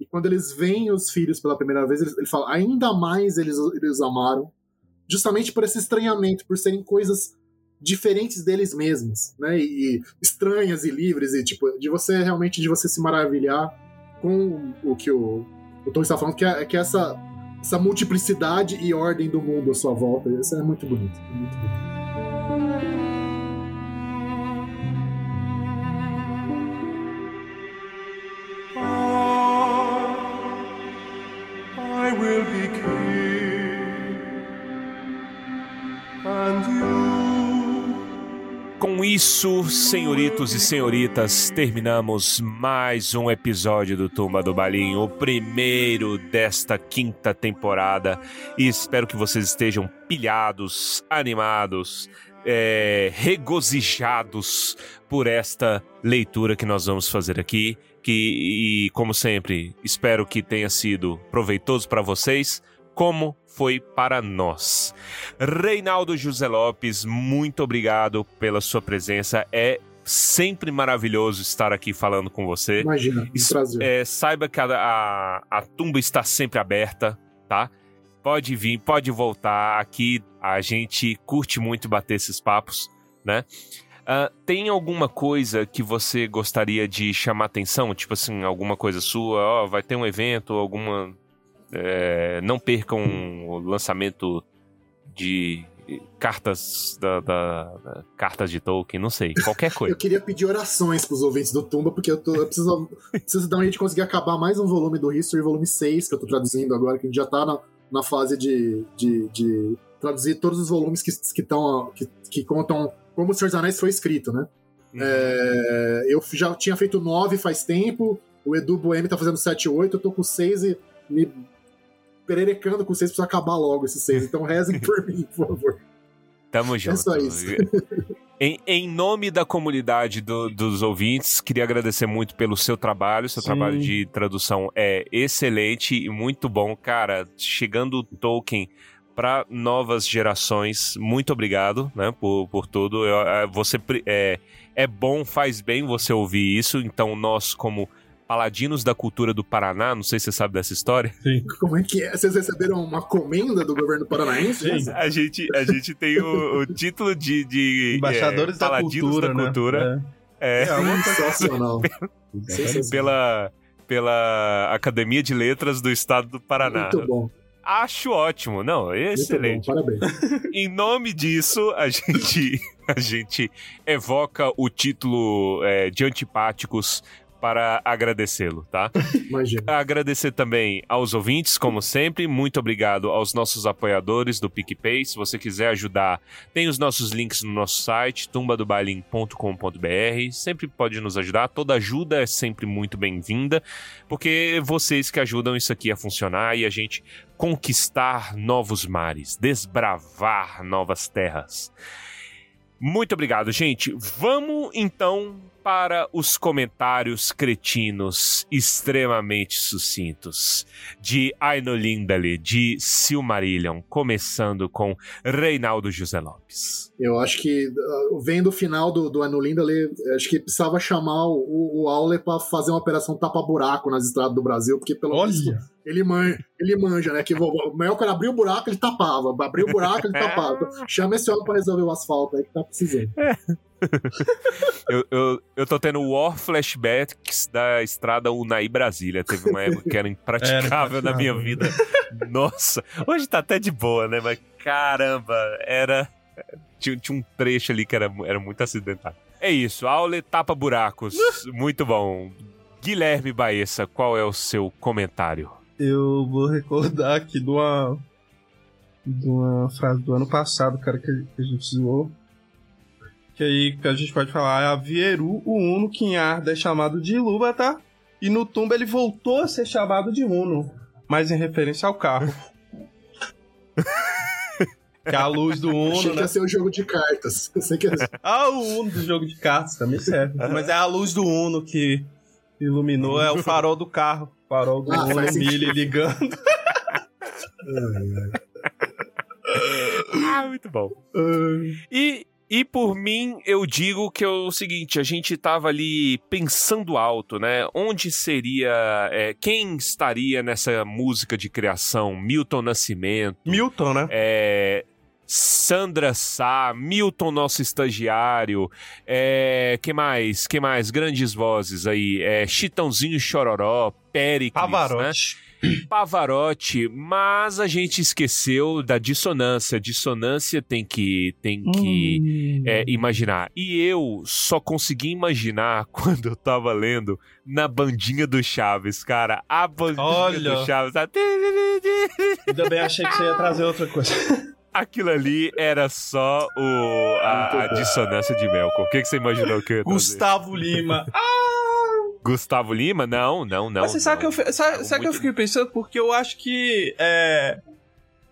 Speaker 3: E quando eles veem os filhos pela primeira vez, ele fala, ainda mais eles, eles amaram, justamente por esse estranhamento, por serem coisas diferentes deles mesmos, né? E estranhas e livres, e tipo, de você realmente de você se maravilhar com o que o, o Tom está falando, que é, que é essa, essa multiplicidade e ordem do mundo à sua volta. Isso é muito bonito. é muito bonito.
Speaker 1: Isso, senhoritos e senhoritas, terminamos mais um episódio do Tumba do Balim, o primeiro desta quinta temporada. E espero que vocês estejam pilhados, animados, é, regozijados por esta leitura que nós vamos fazer aqui. Que, e como sempre, espero que tenha sido proveitoso para vocês, como foi para nós. Reinaldo José Lopes, muito obrigado pela sua presença. É sempre maravilhoso estar aqui falando com você.
Speaker 3: Imagina, um prazer.
Speaker 1: É, saiba que a, a, a tumba está sempre aberta, tá? Pode vir, pode voltar. Aqui a gente curte muito bater esses papos, né? Ah, tem alguma coisa que você gostaria de chamar atenção? Tipo assim, alguma coisa sua? Ó, vai ter um evento, alguma. É, não percam o lançamento de cartas da, da- da- cartas de Tolkien, não sei, qualquer coisa.
Speaker 3: Eu queria pedir orações pros ouvintes do Tumba, porque eu, tô, eu preciso, preciso dar um jeito de conseguir acabar mais um volume do History, volume 6, que eu tô traduzindo agora, que a gente já tá na, na fase de, de, de traduzir todos os volumes que, que, tão, que, que contam como o Senhor dos Anéis foi escrito, né? É, eu já tinha feito 9 faz tempo, o Edu Boemi tá fazendo 7 e 8, eu tô com 6 e me pererecando com 6 pra acabar logo esses 6. Então rezem por mim, por favor.
Speaker 1: Tamo junto.
Speaker 3: só isso.
Speaker 1: Em, em nome da comunidade do- dos ouvintes, queria agradecer muito pelo seu trabalho. Seu
Speaker 2: Sim.
Speaker 1: trabalho de tradução é excelente e muito bom. Cara, chegando o Tolkien para novas gerações, muito obrigado né, por, por tudo. Eu- é, você, é, é bom, faz bem você ouvir isso. Então, nós, como paladinos da cultura do Paraná, não sei se você sabe dessa história.
Speaker 3: Como é que é? Vocês receberam uma comenda do governo paranaense?
Speaker 2: Sim.
Speaker 1: A gente, a gente tem o, o título de, de
Speaker 2: Embaixadores
Speaker 1: é,
Speaker 2: da
Speaker 1: Paladinos
Speaker 2: cultura,
Speaker 1: da
Speaker 2: né?
Speaker 1: cultura. É,
Speaker 2: É, coisa
Speaker 3: Sensacional.
Speaker 1: Pela, pela Academia de Letras do Estado do Paraná.
Speaker 3: Muito bom.
Speaker 1: Acho ótimo, não, excelente.
Speaker 3: bom, parabéns.
Speaker 1: Em nome disso, a gente, a gente evoca o título é, de Antipáticos para agradecê-lo, tá?
Speaker 3: Imagina.
Speaker 1: Agradecer também aos ouvintes, como sempre. Muito obrigado aos nossos apoiadores do PicPay. Se você quiser ajudar, tem os nossos links no nosso site, tumbadobailin.com.br. Sempre pode nos ajudar. Toda ajuda é sempre muito bem-vinda, porque vocês que ajudam isso aqui a funcionar e a gente conquistar novos mares, desbravar novas terras. Muito obrigado, gente. Vamos então para os comentários cretinos extremamente sucintos de Aino Lindale, de Silmarillion, começando com Reinaldo José Lopes.
Speaker 3: Eu acho que, uh, vendo o final do, do Ano Lindale, acho que precisava chamar o, o Aule para fazer uma operação tapa-buraco nas estradas do Brasil, porque pelo
Speaker 2: Olha.
Speaker 3: menos ele manja, ele manja, né? Que o Melkor abriu o buraco, ele tapava. Abriu o buraco, ele tapava. Então, chama esse homem pra resolver o asfalto aí que tá precisando.
Speaker 1: Eu, eu, eu tô tendo war flashbacks da estrada Unai Brasília. Teve uma época que era impraticável na minha vida. Nossa, hoje tá até de boa, né? Mas caramba, era. Tinha, tinha um trecho ali que era, era muito acidentado. É isso, Aule tapa buracos. Muito bom. Guilherme Baessa, qual é o seu comentário?
Speaker 2: Eu vou recordar aqui de uma, de uma frase do ano passado, cara, que a gente zoou. Que aí que a gente pode falar, é a Vieru, o Uno, que em Arda é chamado de Ilúvatar, e no Tumba ele voltou a ser chamado de Uno, mas em referência ao carro. que é a luz do
Speaker 3: Achei
Speaker 2: Uno,
Speaker 3: que
Speaker 2: né?
Speaker 3: ia ser um jogo de cartas. Que
Speaker 2: Ah, o Uno do jogo de cartas também serve. Mas é a luz do Uno que iluminou, é o farol do carro. Farol do
Speaker 3: Ah,
Speaker 2: Uno,
Speaker 3: sentido.
Speaker 2: Emília ligando.
Speaker 1: Ah, muito bom. E, e por mim, eu digo que é o seguinte: a gente tava ali pensando alto, né? Onde seria. é, quem estaria nessa música de criação? Milton Nascimento.
Speaker 2: Milton, né?
Speaker 1: é, Sandra Sá, Milton, nosso estagiário, é, que mais? Que mais? Grandes vozes aí, é, Chitãozinho Chororó, Péricles, né?
Speaker 2: Pavarotti.
Speaker 1: Mas a gente esqueceu da dissonância. Dissonância tem que, tem que
Speaker 2: Hum.
Speaker 1: é, imaginar. E eu só consegui imaginar quando eu tava lendo na bandinha do Chaves, cara. A bandinha
Speaker 2: Olha.
Speaker 1: do Chaves. a-
Speaker 2: Ainda bem, achei que você ia trazer outra coisa.
Speaker 1: Aquilo ali era só o, a, a dissonância de Melkor. O que, que você imaginou que eu ia trazer?
Speaker 2: Gustavo Lima.
Speaker 1: Gustavo Lima? Não, não, não.
Speaker 2: Mas você sabe que eu,
Speaker 1: não.
Speaker 2: sabe, sabe que eu
Speaker 1: muito-
Speaker 2: fiquei pensando? Porque eu acho que é,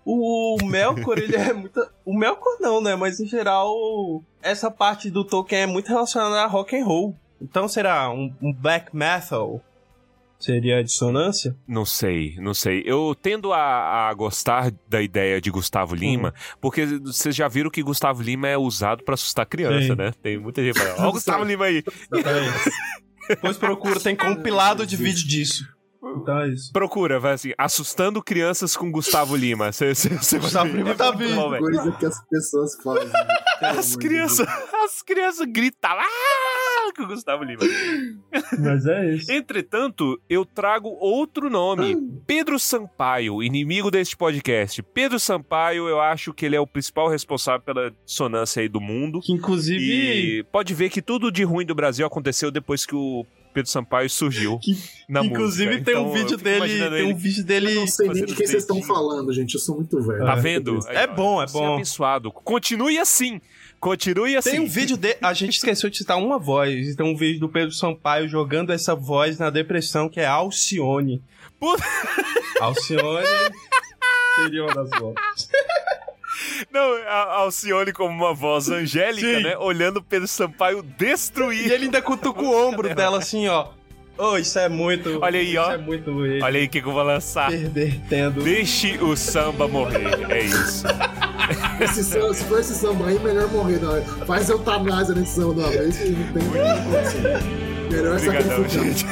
Speaker 2: o Melkor, ele é muito. O Melkor não, né? Mas em geral, essa parte do Tolkien é muito relacionada a rock and roll. Então será um, um black metal? Seria a dissonância?
Speaker 1: Não sei, não sei. Eu tendo a, a gostar da ideia de Gustavo Lima, porque vocês já viram que Gustavo Lima é usado pra assustar criança,
Speaker 2: Sim.
Speaker 1: né? Tem muita gente falando, ó o Gustavo Lima aí.
Speaker 2: Depois procura, tem compilado de vídeo disso. Então é isso.
Speaker 1: Procura, vai assim, assustando crianças com Gustavo Lima. Cê, cê, cê
Speaker 2: Gustavo Lima tá
Speaker 1: velho.
Speaker 3: coisa que as pessoas fazem. né?
Speaker 1: As crianças, as crianças gritam ah! com o Gustavo Lima.
Speaker 2: Mas é isso.
Speaker 1: Entretanto, eu trago outro nome. Pedro Sampaio, inimigo deste podcast. Pedro Sampaio, eu acho que ele é o principal responsável pela dissonância aí do mundo.
Speaker 2: Que inclusive.
Speaker 1: E pode ver que tudo de ruim do Brasil aconteceu depois que o Pedro Sampaio surgiu
Speaker 2: Que-
Speaker 1: na
Speaker 2: inclusive
Speaker 1: música.
Speaker 2: tem
Speaker 1: Então,
Speaker 2: um vídeo dele. Tem um vídeo
Speaker 3: Eu
Speaker 2: dele.
Speaker 3: não sei nem de quem vocês estão falando, gente. Eu sou muito velho.
Speaker 1: Tá
Speaker 3: É,
Speaker 1: vendo?
Speaker 2: É bom, é
Speaker 1: Você
Speaker 2: bom.
Speaker 1: abençoado. Continue assim. Continue assim.
Speaker 2: Tem um vídeo de. A gente esqueceu de citar uma voz. Tem um vídeo do Pedro Sampaio jogando essa voz na depressão, que é Alcione.
Speaker 1: Puta-
Speaker 2: Alcione seria uma das vozes.
Speaker 1: Não, a Alcione como uma voz angélica,
Speaker 2: Sim.
Speaker 1: né? Olhando Pedro Sampaio
Speaker 2: E
Speaker 1: destruir.
Speaker 2: ele ainda cutuca o ombro dela assim, ó. Ô, isso é muito.
Speaker 1: Olha aí, ó.
Speaker 2: Isso é muito ele.
Speaker 1: Olha aí o que, que eu vou lançar.
Speaker 2: Pervertendo.
Speaker 1: Deixe o samba morrer. É isso.
Speaker 3: Esse samba, se for esse samba aí, melhor morrer. Não. Faz eutanásia nesse samba de uma vez que não tem nem condição. Melhor
Speaker 1: Obrigadão,
Speaker 3: sacrificar.
Speaker 1: gente.